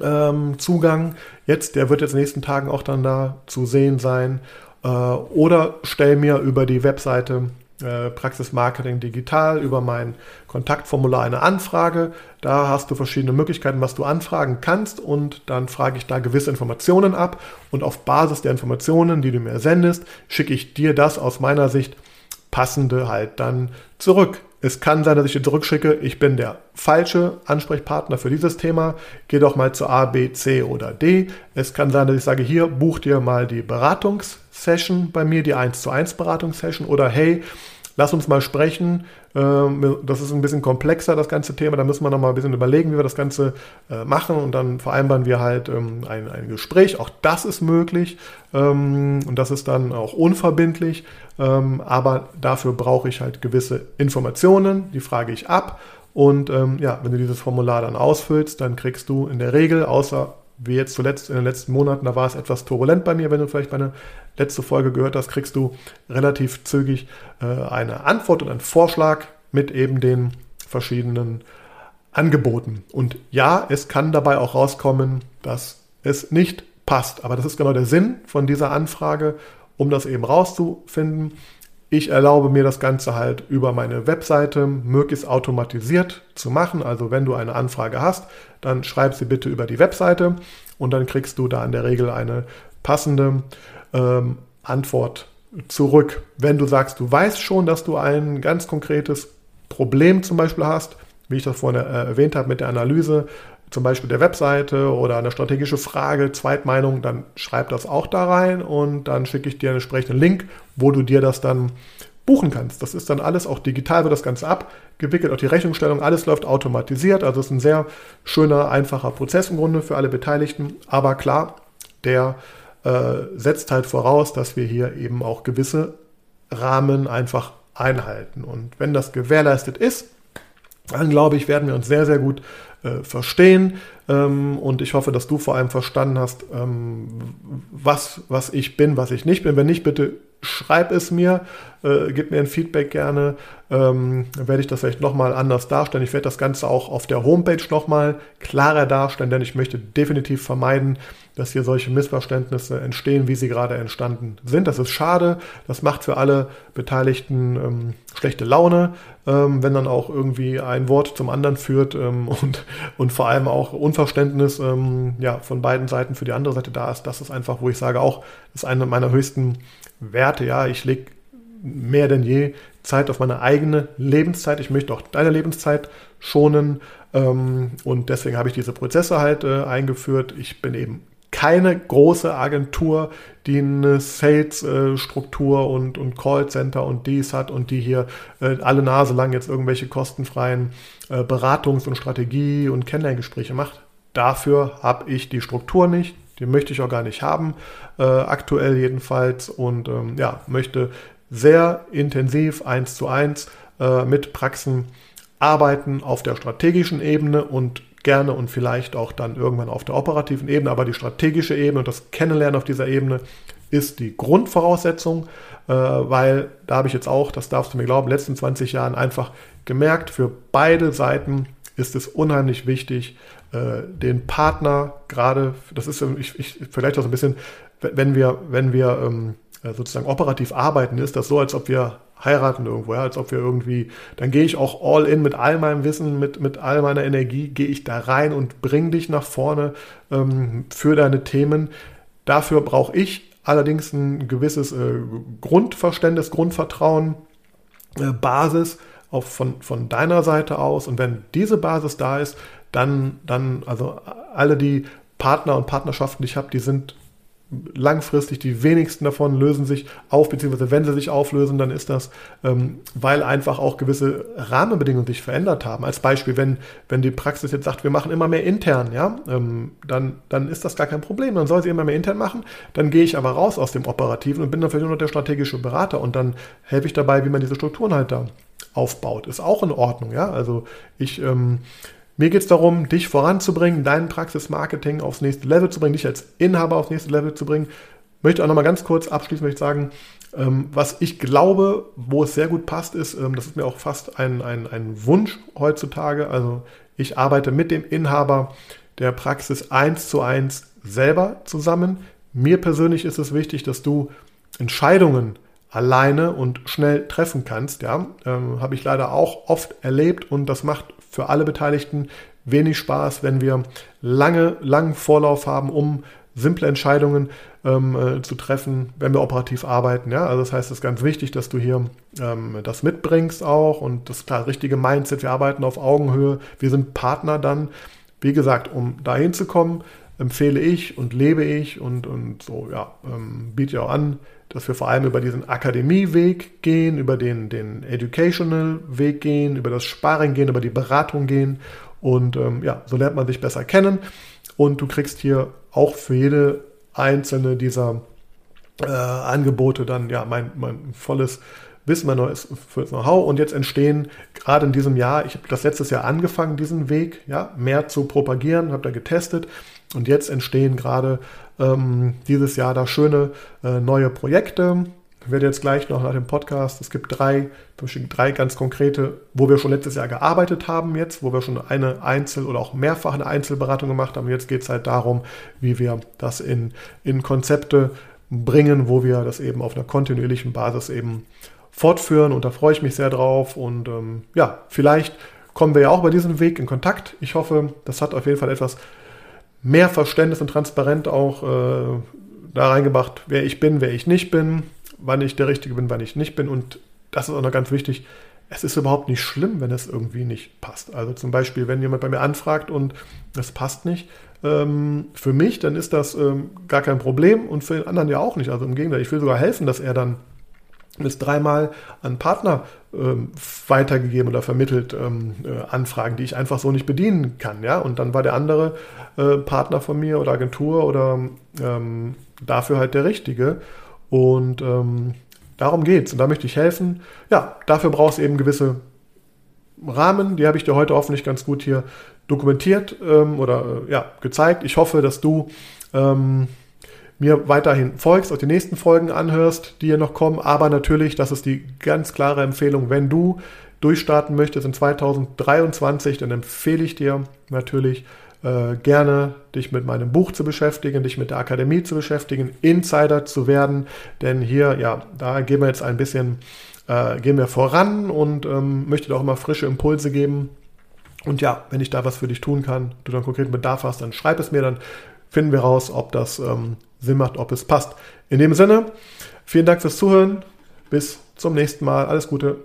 Ähm, Zugang jetzt, der wird jetzt in den nächsten Tagen auch dann da zu sehen sein. Äh, oder stell mir über die Webseite äh, Praxis Marketing Digital über mein Kontaktformular eine Anfrage. Da hast du verschiedene Möglichkeiten, was du anfragen kannst und dann frage ich da gewisse Informationen ab und auf Basis der Informationen, die du mir sendest, schicke ich dir das aus meiner Sicht passende halt dann zurück. Es kann sein, dass ich dir zurückschicke, ich bin der falsche Ansprechpartner für dieses Thema. Geh doch mal zu A, B, C oder D. Es kann sein, dass ich sage, hier buch dir mal die Beratungssession bei mir, die 1 zu 1 Beratungssession oder hey, lass uns mal sprechen. Ähm, das ist ein bisschen komplexer, das ganze Thema. Da müssen wir noch mal ein bisschen überlegen, wie wir das Ganze äh, machen. Und dann vereinbaren wir halt ähm, ein, ein Gespräch. Auch das ist möglich. Ähm, und das ist dann auch unverbindlich. Aber dafür brauche ich halt gewisse Informationen. Die frage ich ab. Und ja, wenn du dieses Formular dann ausfüllst, dann kriegst du in der Regel, außer wie jetzt zuletzt in den letzten Monaten, da war es etwas turbulent bei mir, wenn du vielleicht meine letzte Folge gehört hast, kriegst du relativ zügig äh, eine Antwort und einen Vorschlag mit eben den verschiedenen Angeboten. Und ja, es kann dabei auch rauskommen, dass es nicht passt. Aber das ist genau der Sinn von dieser Anfrage, um das eben rauszufinden. Ich erlaube mir das Ganze halt über meine Webseite möglichst automatisiert zu machen. Also wenn du eine Anfrage hast, dann schreib sie bitte über die Webseite und dann kriegst du da in der Regel eine passende ähm, Antwort zurück. Wenn du sagst, du weißt schon, dass du ein ganz konkretes Problem zum Beispiel hast, wie ich das vorhin äh, erwähnt habe mit der Analyse, zum Beispiel der Webseite oder eine strategische Frage, Zweitmeinung, dann schreib das auch da rein und dann schicke ich dir einen entsprechenden Link, wo du dir das dann buchen kannst. Das ist dann alles auch digital, wird das Ganze abgewickelt, auch die Rechnungsstellung, alles läuft automatisiert. Also es ist ein sehr schöner, einfacher Prozess im Grunde für alle Beteiligten. Aber klar, der äh, setzt halt voraus, dass wir hier eben auch gewisse Rahmen einfach einhalten. Und wenn das gewährleistet ist, dann glaube ich, werden wir uns sehr, sehr gut äh, verstehen. Ähm, und ich hoffe, dass du vor allem verstanden hast, ähm, was, was ich bin, was ich nicht bin. Wenn nicht, bitte schreib es mir, äh, gib mir ein Feedback gerne. Ähm, dann werde ich das vielleicht nochmal anders darstellen. Ich werde das Ganze auch auf der Homepage nochmal klarer darstellen, denn ich möchte definitiv vermeiden, dass hier solche Missverständnisse entstehen, wie sie gerade entstanden sind. Das ist schade. Das macht für alle Beteiligten ähm, schlechte Laune, ähm, wenn dann auch irgendwie ein Wort zum anderen führt ähm, und, und vor allem auch Unverständnis ähm, ja, von beiden Seiten für die andere Seite da ist. Das ist einfach, wo ich sage, auch, das ist eine meiner höchsten Werte. Ja, ich lege mehr denn je Zeit auf meine eigene Lebenszeit. Ich möchte auch deine Lebenszeit schonen. Ähm, und deswegen habe ich diese Prozesse halt äh, eingeführt. Ich bin eben keine große Agentur, die eine Sales-Struktur und, und Callcenter und dies hat und die hier äh, alle Nase lang jetzt irgendwelche kostenfreien äh, Beratungs- und Strategie- und Kennenlerngespräche macht. Dafür habe ich die Struktur nicht, die möchte ich auch gar nicht haben, äh, aktuell jedenfalls. Und ähm, ja, möchte sehr intensiv eins zu eins äh, mit Praxen arbeiten auf der strategischen Ebene und gerne und vielleicht auch dann irgendwann auf der operativen Ebene. Aber die strategische Ebene und das Kennenlernen auf dieser Ebene ist die Grundvoraussetzung, äh, weil da habe ich jetzt auch, das darfst du mir glauben, in den letzten 20 Jahren einfach gemerkt, für beide Seiten ist es unheimlich wichtig, äh, den Partner gerade, das ist, ich, ich vielleicht auch so ein bisschen, wenn wir, wenn wir ähm, äh, sozusagen operativ arbeiten, ist das so, als ob wir heiraten irgendwo, ja, als ob wir irgendwie, dann gehe ich auch all in mit all meinem Wissen, mit, mit all meiner Energie, gehe ich da rein und bringe dich nach vorne ähm, für deine Themen. Dafür brauche ich allerdings ein gewisses äh, Grundverständnis, Grundvertrauen, äh, Basis auch von, von deiner Seite aus. Und wenn diese Basis da ist, dann, dann, also alle die Partner und Partnerschaften, die ich habe, die sind langfristig, die wenigsten davon lösen sich auf, beziehungsweise wenn sie sich auflösen, dann ist das, ähm, weil einfach auch gewisse Rahmenbedingungen sich verändert haben. Als Beispiel, wenn, wenn die Praxis jetzt sagt, wir machen immer mehr intern, ja, ähm, dann, dann ist das gar kein Problem. Dann soll sie immer mehr intern machen. Dann gehe ich aber raus aus dem Operativen und bin dann vielleicht nur noch der strategische Berater und dann helfe ich dabei, wie man diese Strukturen halt da aufbaut. Ist auch in Ordnung, ja. Also ich ähm, mir geht es darum, dich voranzubringen, dein Praxismarketing aufs nächste Level zu bringen, dich als Inhaber aufs nächste Level zu bringen. Möchte auch nochmal ganz kurz abschließend möchte sagen, ähm, was ich glaube, wo es sehr gut passt, ist, ähm, das ist mir auch fast ein, ein, ein Wunsch heutzutage. Also ich arbeite mit dem Inhaber der Praxis eins zu eins selber zusammen. Mir persönlich ist es wichtig, dass du Entscheidungen alleine und schnell treffen kannst. Ja, ähm, habe ich leider auch oft erlebt und das macht für alle Beteiligten wenig Spaß, wenn wir lange, langen Vorlauf haben, um simple Entscheidungen ähm, äh, zu treffen, wenn wir operativ arbeiten. Ja? Also das heißt, es ist ganz wichtig, dass du hier ähm, das mitbringst auch und das klar richtige Mindset. Wir arbeiten auf Augenhöhe. Wir sind Partner dann. Wie gesagt, um dahin zu kommen, empfehle ich und lebe ich und, und so, ja, ähm, biete ja auch an, dass wir vor allem über diesen Akademieweg gehen, über den, den Educational-Weg gehen, über das Sparen gehen, über die Beratung gehen. Und ähm, ja, so lernt man sich besser kennen. Und du kriegst hier auch für jede einzelne dieser äh, Angebote dann ja mein, mein volles Wissen, mein neues Know-how. Und jetzt entstehen gerade in diesem Jahr, ich habe das letztes Jahr angefangen, diesen Weg ja, mehr zu propagieren, habe da getestet. Und jetzt entstehen gerade ähm, dieses Jahr da schöne äh, neue Projekte. Ich werde jetzt gleich noch nach dem Podcast, es gibt drei, drei ganz konkrete, wo wir schon letztes Jahr gearbeitet haben jetzt, wo wir schon eine Einzel- oder auch mehrfach eine Einzelberatung gemacht haben. Jetzt geht es halt darum, wie wir das in, in Konzepte bringen, wo wir das eben auf einer kontinuierlichen Basis eben fortführen. Und da freue ich mich sehr drauf. Und ähm, ja, vielleicht kommen wir ja auch bei diesem Weg in Kontakt. Ich hoffe, das hat auf jeden Fall etwas mehr Verständnis und Transparenz auch äh, da reingebracht, wer ich bin, wer ich nicht bin, wann ich der Richtige bin, wann ich nicht bin. Und das ist auch noch ganz wichtig. Es ist überhaupt nicht schlimm, wenn es irgendwie nicht passt. Also zum Beispiel, wenn jemand bei mir anfragt und es passt nicht, ähm, für mich, dann ist das ähm, gar kein Problem und für den anderen ja auch nicht. Also im Gegenteil, ich will sogar helfen, dass er dann bis dreimal an Partner ähm, weitergegeben oder vermittelt ähm, äh, Anfragen, die ich einfach so nicht bedienen kann. Ja? Und dann war der andere äh, Partner von mir oder Agentur oder ähm, dafür halt der richtige. Und ähm, darum geht's. Und da möchte ich helfen. Ja, dafür brauchst du eben gewisse Rahmen, die habe ich dir heute hoffentlich ganz gut hier dokumentiert ähm, oder äh, ja, gezeigt. Ich hoffe, dass du ähm, mir weiterhin folgst, auch die nächsten Folgen anhörst, die hier noch kommen. Aber natürlich, das ist die ganz klare Empfehlung, wenn du durchstarten möchtest in 2023, dann empfehle ich dir natürlich äh, gerne dich mit meinem Buch zu beschäftigen, dich mit der Akademie zu beschäftigen, Insider zu werden, denn hier, ja, da gehen wir jetzt ein bisschen, äh, gehen wir voran und ähm, möchte dir auch immer frische Impulse geben. Und ja, wenn ich da was für dich tun kann, du dann konkreten Bedarf hast, dann schreib es mir, dann finden wir raus, ob das ähm, Sinn macht, ob es passt. In dem Sinne, vielen Dank fürs Zuhören. Bis zum nächsten Mal. Alles Gute.